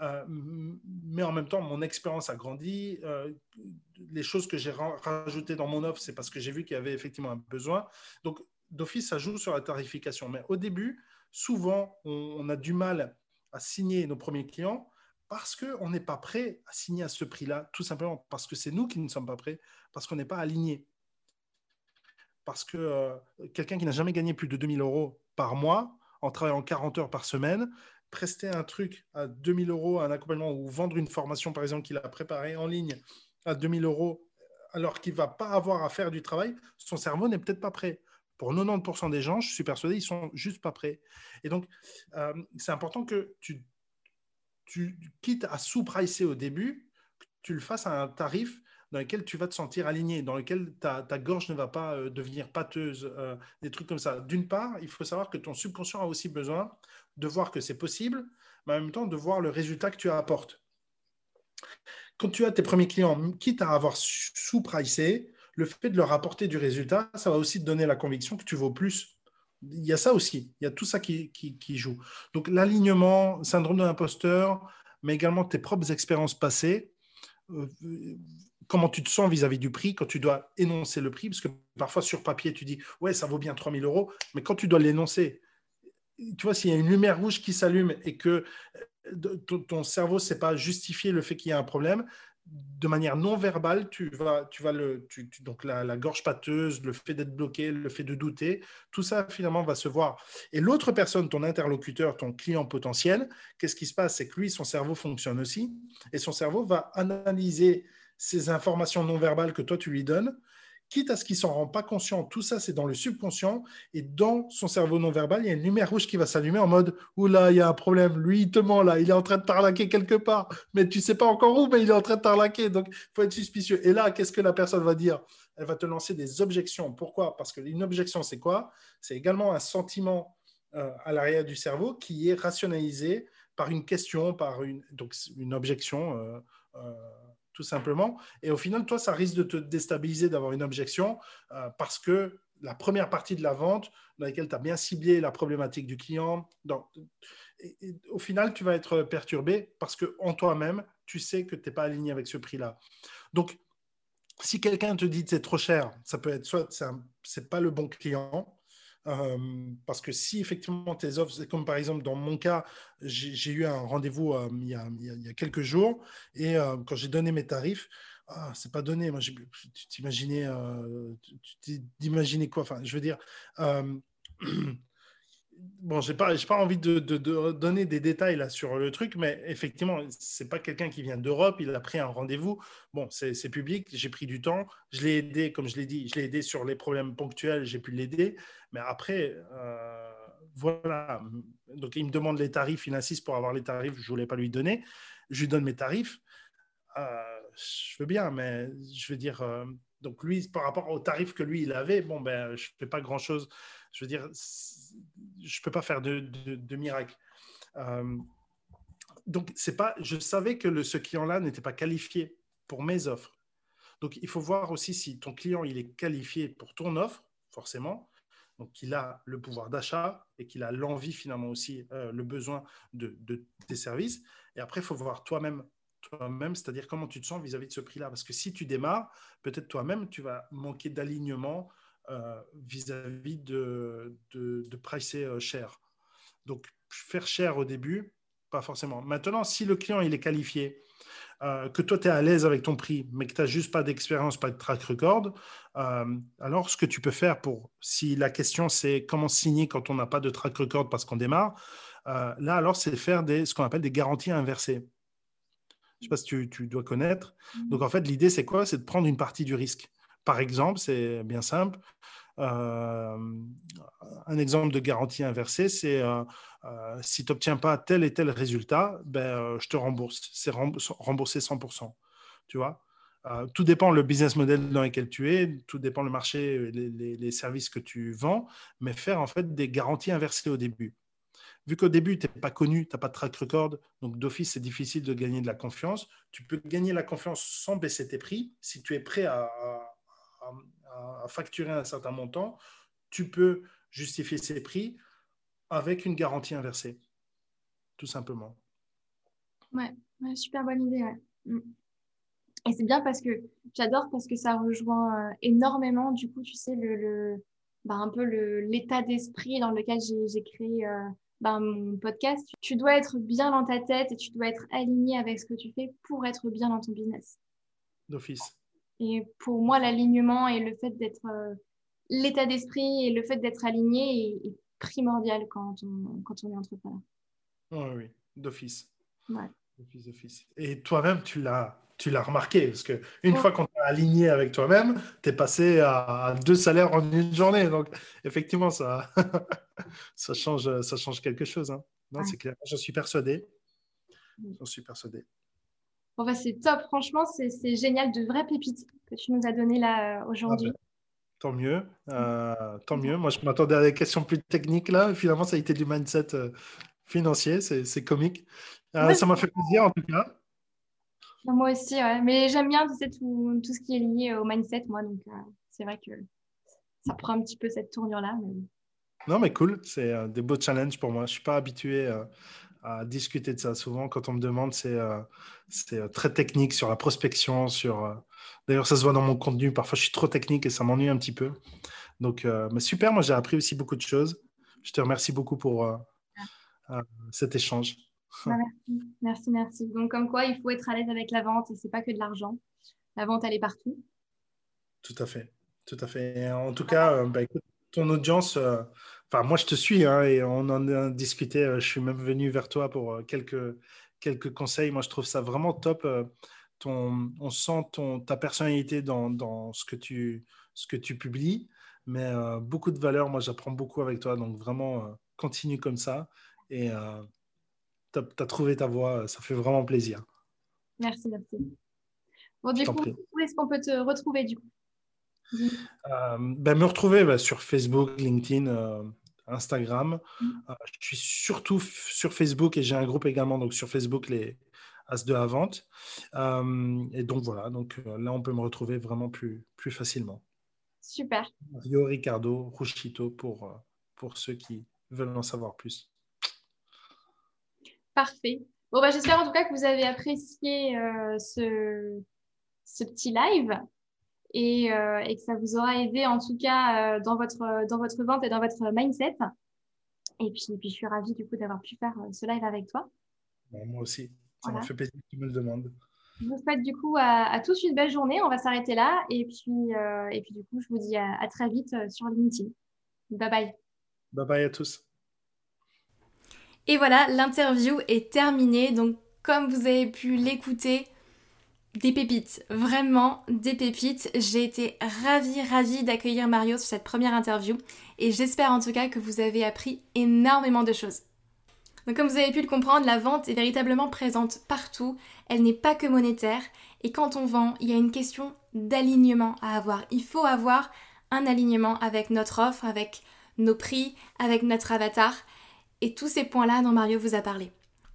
Speaker 2: Euh, mais en même temps, mon expérience a grandi. Euh, les choses que j'ai rajoutées dans mon offre, c'est parce que j'ai vu qu'il y avait effectivement un besoin. Donc, d'office, ça joue sur la tarification. Mais au début, souvent, on a du mal à signer nos premiers clients parce qu'on n'est pas prêt à signer à ce prix-là, tout simplement parce que c'est nous qui ne sommes pas prêts, parce qu'on n'est pas aligné. Parce que euh, quelqu'un qui n'a jamais gagné plus de 2000 euros par mois, en travaillant 40 heures par semaine, prester un truc à 2000 euros, un accompagnement ou vendre une formation, par exemple, qu'il a préparée en ligne à 2000 euros, alors qu'il ne va pas avoir à faire du travail, son cerveau n'est peut-être pas prêt. Pour 90% des gens, je suis persuadé, ils sont juste pas prêts. Et donc, euh, c'est important que tu tu quittes à sous-pricer au début, tu le fasses à un tarif dans lequel tu vas te sentir aligné, dans lequel ta, gorge ne va pas euh, devenir pâteuse, euh, des trucs comme ça. D'une part, il faut savoir que ton subconscient a aussi besoin de voir que c'est possible, mais en même temps de voir le résultat que tu apportes. Quand tu as tes premiers clients, quitte à avoir sous-pricé, le fait de leur apporter du résultat, ça va aussi te donner la conviction que tu vaux plus il y a ça aussi, il y a tout ça qui, joue. Donc l'alignement, syndrome de l'imposteur, mais également tes propres expériences passées, euh, comment tu te sens vis-à-vis du prix quand tu dois énoncer le prix, parce que parfois sur papier tu dis ouais ça vaut bien 3000 euros, mais quand tu dois l'énoncer, tu vois s'il y a une lumière rouge qui s'allume et que euh, ton cerveau ne sait pas justifier le fait qu'il y a un problème, de manière non verbale, tu vas, tu vas le, donc la, gorge pâteuse, le fait d'être bloqué, le fait de douter, tout ça finalement va se voir. Et l'autre personne, ton interlocuteur, ton client potentiel, qu'est-ce qui se passe? C'est que lui, son cerveau fonctionne aussi, et son cerveau va analyser ces informations non verbales que toi tu lui donnes quitte à ce qu'il s'en rend pas conscient, tout ça c'est dans le subconscient. Et dans son cerveau non verbal, il y a une lumière rouge qui va s'allumer en mode oula, il y a un problème, lui il te ment là, il est en train de t'arnaquer quelque part, mais tu sais pas encore où, mais il est en train de t'arnaquer, donc il faut être suspicieux. Et là, qu'est-ce que la personne va dire? Elle va te lancer des objections. Pourquoi? Parce qu'une objection, c'est quoi? C'est également un sentiment euh, à l'arrière du cerveau qui est rationalisé par une question, par une, donc une objection. Euh, euh, tout simplement. Et au final, toi, ça risque de te déstabiliser d'avoir une objection euh, parce que la première partie de la vente, dans laquelle tu as bien ciblé la problématique du client, au final, tu vas être perturbé parce que en toi-même, tu sais que tu n'es pas aligné avec ce prix-là. Donc, si quelqu'un te dit que c'est trop cher, ça peut être soit ce n'est pas le bon client, parce que si effectivement tes offres, comme par exemple dans mon cas, j'ai eu un rendez-vous euh, il, y a quelques jours et euh, quand j'ai donné mes tarifs, ah, c'est pas donné. Moi, tu t'imaginais, quoi? Enfin, je veux dire, (clears throat) bon, j'ai pas, pas envie de, donner des détails là sur le truc, mais effectivement, c'est pas quelqu'un qui vient d'Europe. Il a pris un rendez-vous. Bon, c'est public. J'ai pris du temps. Je l'ai aidé, comme je l'ai dit, je l'ai aidé sur les problèmes ponctuels. J'ai pu l'aider, mais après, euh, voilà. Donc, il me demande les tarifs. Il insiste pour avoir les tarifs. Je voulais pas lui donner. Je lui donne mes tarifs. Euh, je veux bien, mais je veux dire. Euh, donc lui, par rapport aux tarifs que lui il avait, bon ben, je fais pas grand chose. Je veux dire, je ne peux pas faire de, miracle. Euh, donc, c'est pas, je savais que le, ce client-là n'était pas qualifié pour mes offres. Donc, il faut voir aussi si ton client il est qualifié pour ton offre, forcément. Donc, qu'il a le pouvoir d'achat et qu'il a l'envie, finalement, aussi, euh, le besoin de, tes services. Et après, il faut voir toi-même toi-même, c'est-à-dire comment tu te sens vis-à-vis -vis de ce prix-là. Parce que si tu démarres, peut-être toi-même, tu vas manquer d'alignement euh, vis-à-vis de, de, de pricer euh, cher. Donc, faire cher au début, pas forcément. Maintenant, si le client il est qualifié, euh, que toi tu es à l'aise avec ton prix, mais que tu n'as juste pas d'expérience, pas de track record, alors ce que tu peux faire pour, si la question c'est comment signer quand on n'a pas de track record parce qu'on démarre, là alors c'est faire des, ce qu'on appelle des garanties inversées. Je ne sais pas si tu, tu dois connaître. Mmh. Donc en fait, l'idée c'est quoi? C'est de prendre une partie du risque. Par exemple, c'est bien simple. Euh, un exemple de garantie inversée, c'est si tu n'obtiens pas tel et tel résultat, ben, je te rembourse. C'est remboursé 100%. Tu vois tout dépend le business model dans lequel tu es, tout dépend le marché, les, les, services que tu vends, mais faire en fait des garanties inversées au début. Vu qu'au début, tu n'es pas connu, tu n'as pas de track record, donc d'office, c'est difficile de gagner de la confiance. Tu peux gagner la confiance sans baisser tes prix. Si tu es prêt à, facturer un certain montant, tu peux justifier ces prix avec une garantie inversée, tout simplement.
Speaker 1: Ouais, super bonne idée. Mm. Et c'est bien parce que j'adore parce que ça rejoint euh, énormément, du coup, tu sais, le, bah, un peu l'état d'esprit dans lequel j'ai créé euh, ben, mon podcast, tu dois être bien dans ta tête et tu dois être aligné avec ce que tu fais pour être bien dans ton business.
Speaker 2: D'office.
Speaker 1: Et pour moi, l'alignement et le fait d'être euh, l'état d'esprit et le fait d'être aligné est, primordial quand on, quand on est entrepreneur.
Speaker 2: Oui, oui, d'office. Et toi-même, tu l'as tu l'as remarqué, parce qu'une une fois qu'on t'a aligné avec toi-même, tu es passé à, deux salaires en une journée. Donc, effectivement, ça, (laughs) ça, change, ça change quelque chose. Hein. Non, c'est clair. Je suis persuadé. J'en suis persuadé.
Speaker 1: Bon, bah, c'est top. Franchement, c'est génial. De vraies pépites que tu nous as données là euh, aujourd'hui. Ah ben,
Speaker 2: tant mieux. Euh, tant mieux. Moi, je m'attendais à des questions plus techniques là. Finalement, ça a été du mindset euh, financier. C'est comique. ça m'a fait plaisir en tout cas.
Speaker 1: Moi aussi, mais j'aime bien tout, tout, ce qui est lié au mindset, moi, donc c'est vrai que ça prend un petit peu cette tournure-là.
Speaker 2: Non, mais cool, c'est des beaux challenges pour moi. Je ne suis pas habitué à discuter de ça. Souvent, quand on me demande, c'est très technique sur la prospection. Sur, D'ailleurs, ça se voit dans mon contenu. Parfois, je suis trop technique et ça m'ennuie un petit peu. Donc, mais super, moi, j'ai appris aussi beaucoup de choses. Je te remercie beaucoup pour cet échange.
Speaker 1: Bah, merci. merci, Donc, comme quoi, il faut être à l'aise avec la vente et c'est pas que de l'argent. La vente, elle est partout.
Speaker 2: Tout à fait. Tout à fait. En tout cas, euh, bah, écoute, ton audience, euh, enfin, moi, je te suis hein, et on en a discuté. Euh, je suis même venu vers toi pour quelques, quelques conseils. Moi, je trouve ça vraiment top. ton, on sent ton, ta personnalité dans, dans, ce, que tu, ce que tu publies, mais beaucoup de valeur. Moi, j'apprends beaucoup avec toi. Donc, vraiment, continue comme ça. Et tu as, trouvé ta voie. Ça fait vraiment plaisir.
Speaker 1: Merci, merci. Bon, du coup, où est-ce qu'on peut te retrouver du coup?
Speaker 2: Euh, ben, Me retrouver ben, sur Facebook, LinkedIn, euh, Instagram. Mm. Euh, je suis surtout sur Facebook et j'ai un groupe également donc sur Facebook, les As de la vente. et donc voilà, donc là on peut me retrouver vraiment plus, plus facilement.
Speaker 1: Super.
Speaker 2: Rio Ricardo Rushito pour, pour ceux qui veulent en savoir plus.
Speaker 1: Parfait. Bon, bah, j'espère en tout cas que vous avez apprécié euh, ce, ce, petit live et, euh, et, que ça vous aura aidé en tout cas euh, dans, votre, dans votre vente et dans votre mindset. Et puis, puis je suis ravie du coup d'avoir pu faire ce live avec toi.
Speaker 2: moi aussi. Ça m'a fait plaisir que tu me le demandes.
Speaker 1: Je vous souhaite du coup à, tous une belle journée. On va s'arrêter là. Et puis, et puis du coup, je vous dis à, à très vite sur LinkedIn. Bye bye.
Speaker 2: Bye bye à tous.
Speaker 1: Et voilà, l'interview est terminée. Donc, comme vous avez pu l'écouter, des pépites, vraiment des pépites. J'ai été ravie, ravie d'accueillir Mario sur cette première interview et j'espère en tout cas que vous avez appris énormément de choses. Donc comme vous avez pu le comprendre, la vente est véritablement présente partout, elle n'est pas que monétaire et quand on vend, il y a une question d'alignement à avoir. Il faut avoir un alignement avec notre offre, avec nos prix, avec notre avatar et tous ces points-là dont Mario vous a parlé.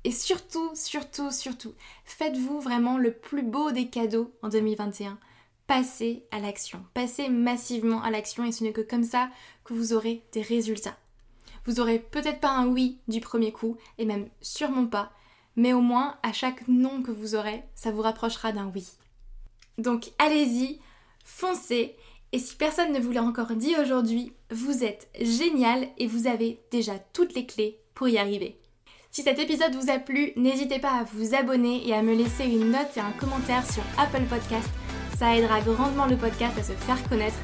Speaker 1: Et surtout, surtout, surtout, faites-vous vraiment le plus beau des cadeaux en 2021. Passez à l'action, passez massivement à l'action et ce n'est que comme ça que vous aurez des résultats. Vous aurez peut-être pas un oui du premier coup et même sûrement pas, mais au moins à chaque non que vous aurez, ça vous rapprochera d'un oui. Donc allez-y, foncez et si personne ne vous l'a encore dit aujourd'hui, vous êtes génial et vous avez déjà toutes les clés pour y arriver. Si cet épisode vous a plu, n'hésitez pas à vous abonner et à me laisser une note et un commentaire sur Apple Podcast. Ça aidera grandement le podcast à se faire connaître.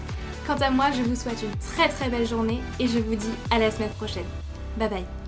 Speaker 1: Quant à moi, je vous souhaite une très très belle journée et je vous dis à la semaine prochaine. Bye bye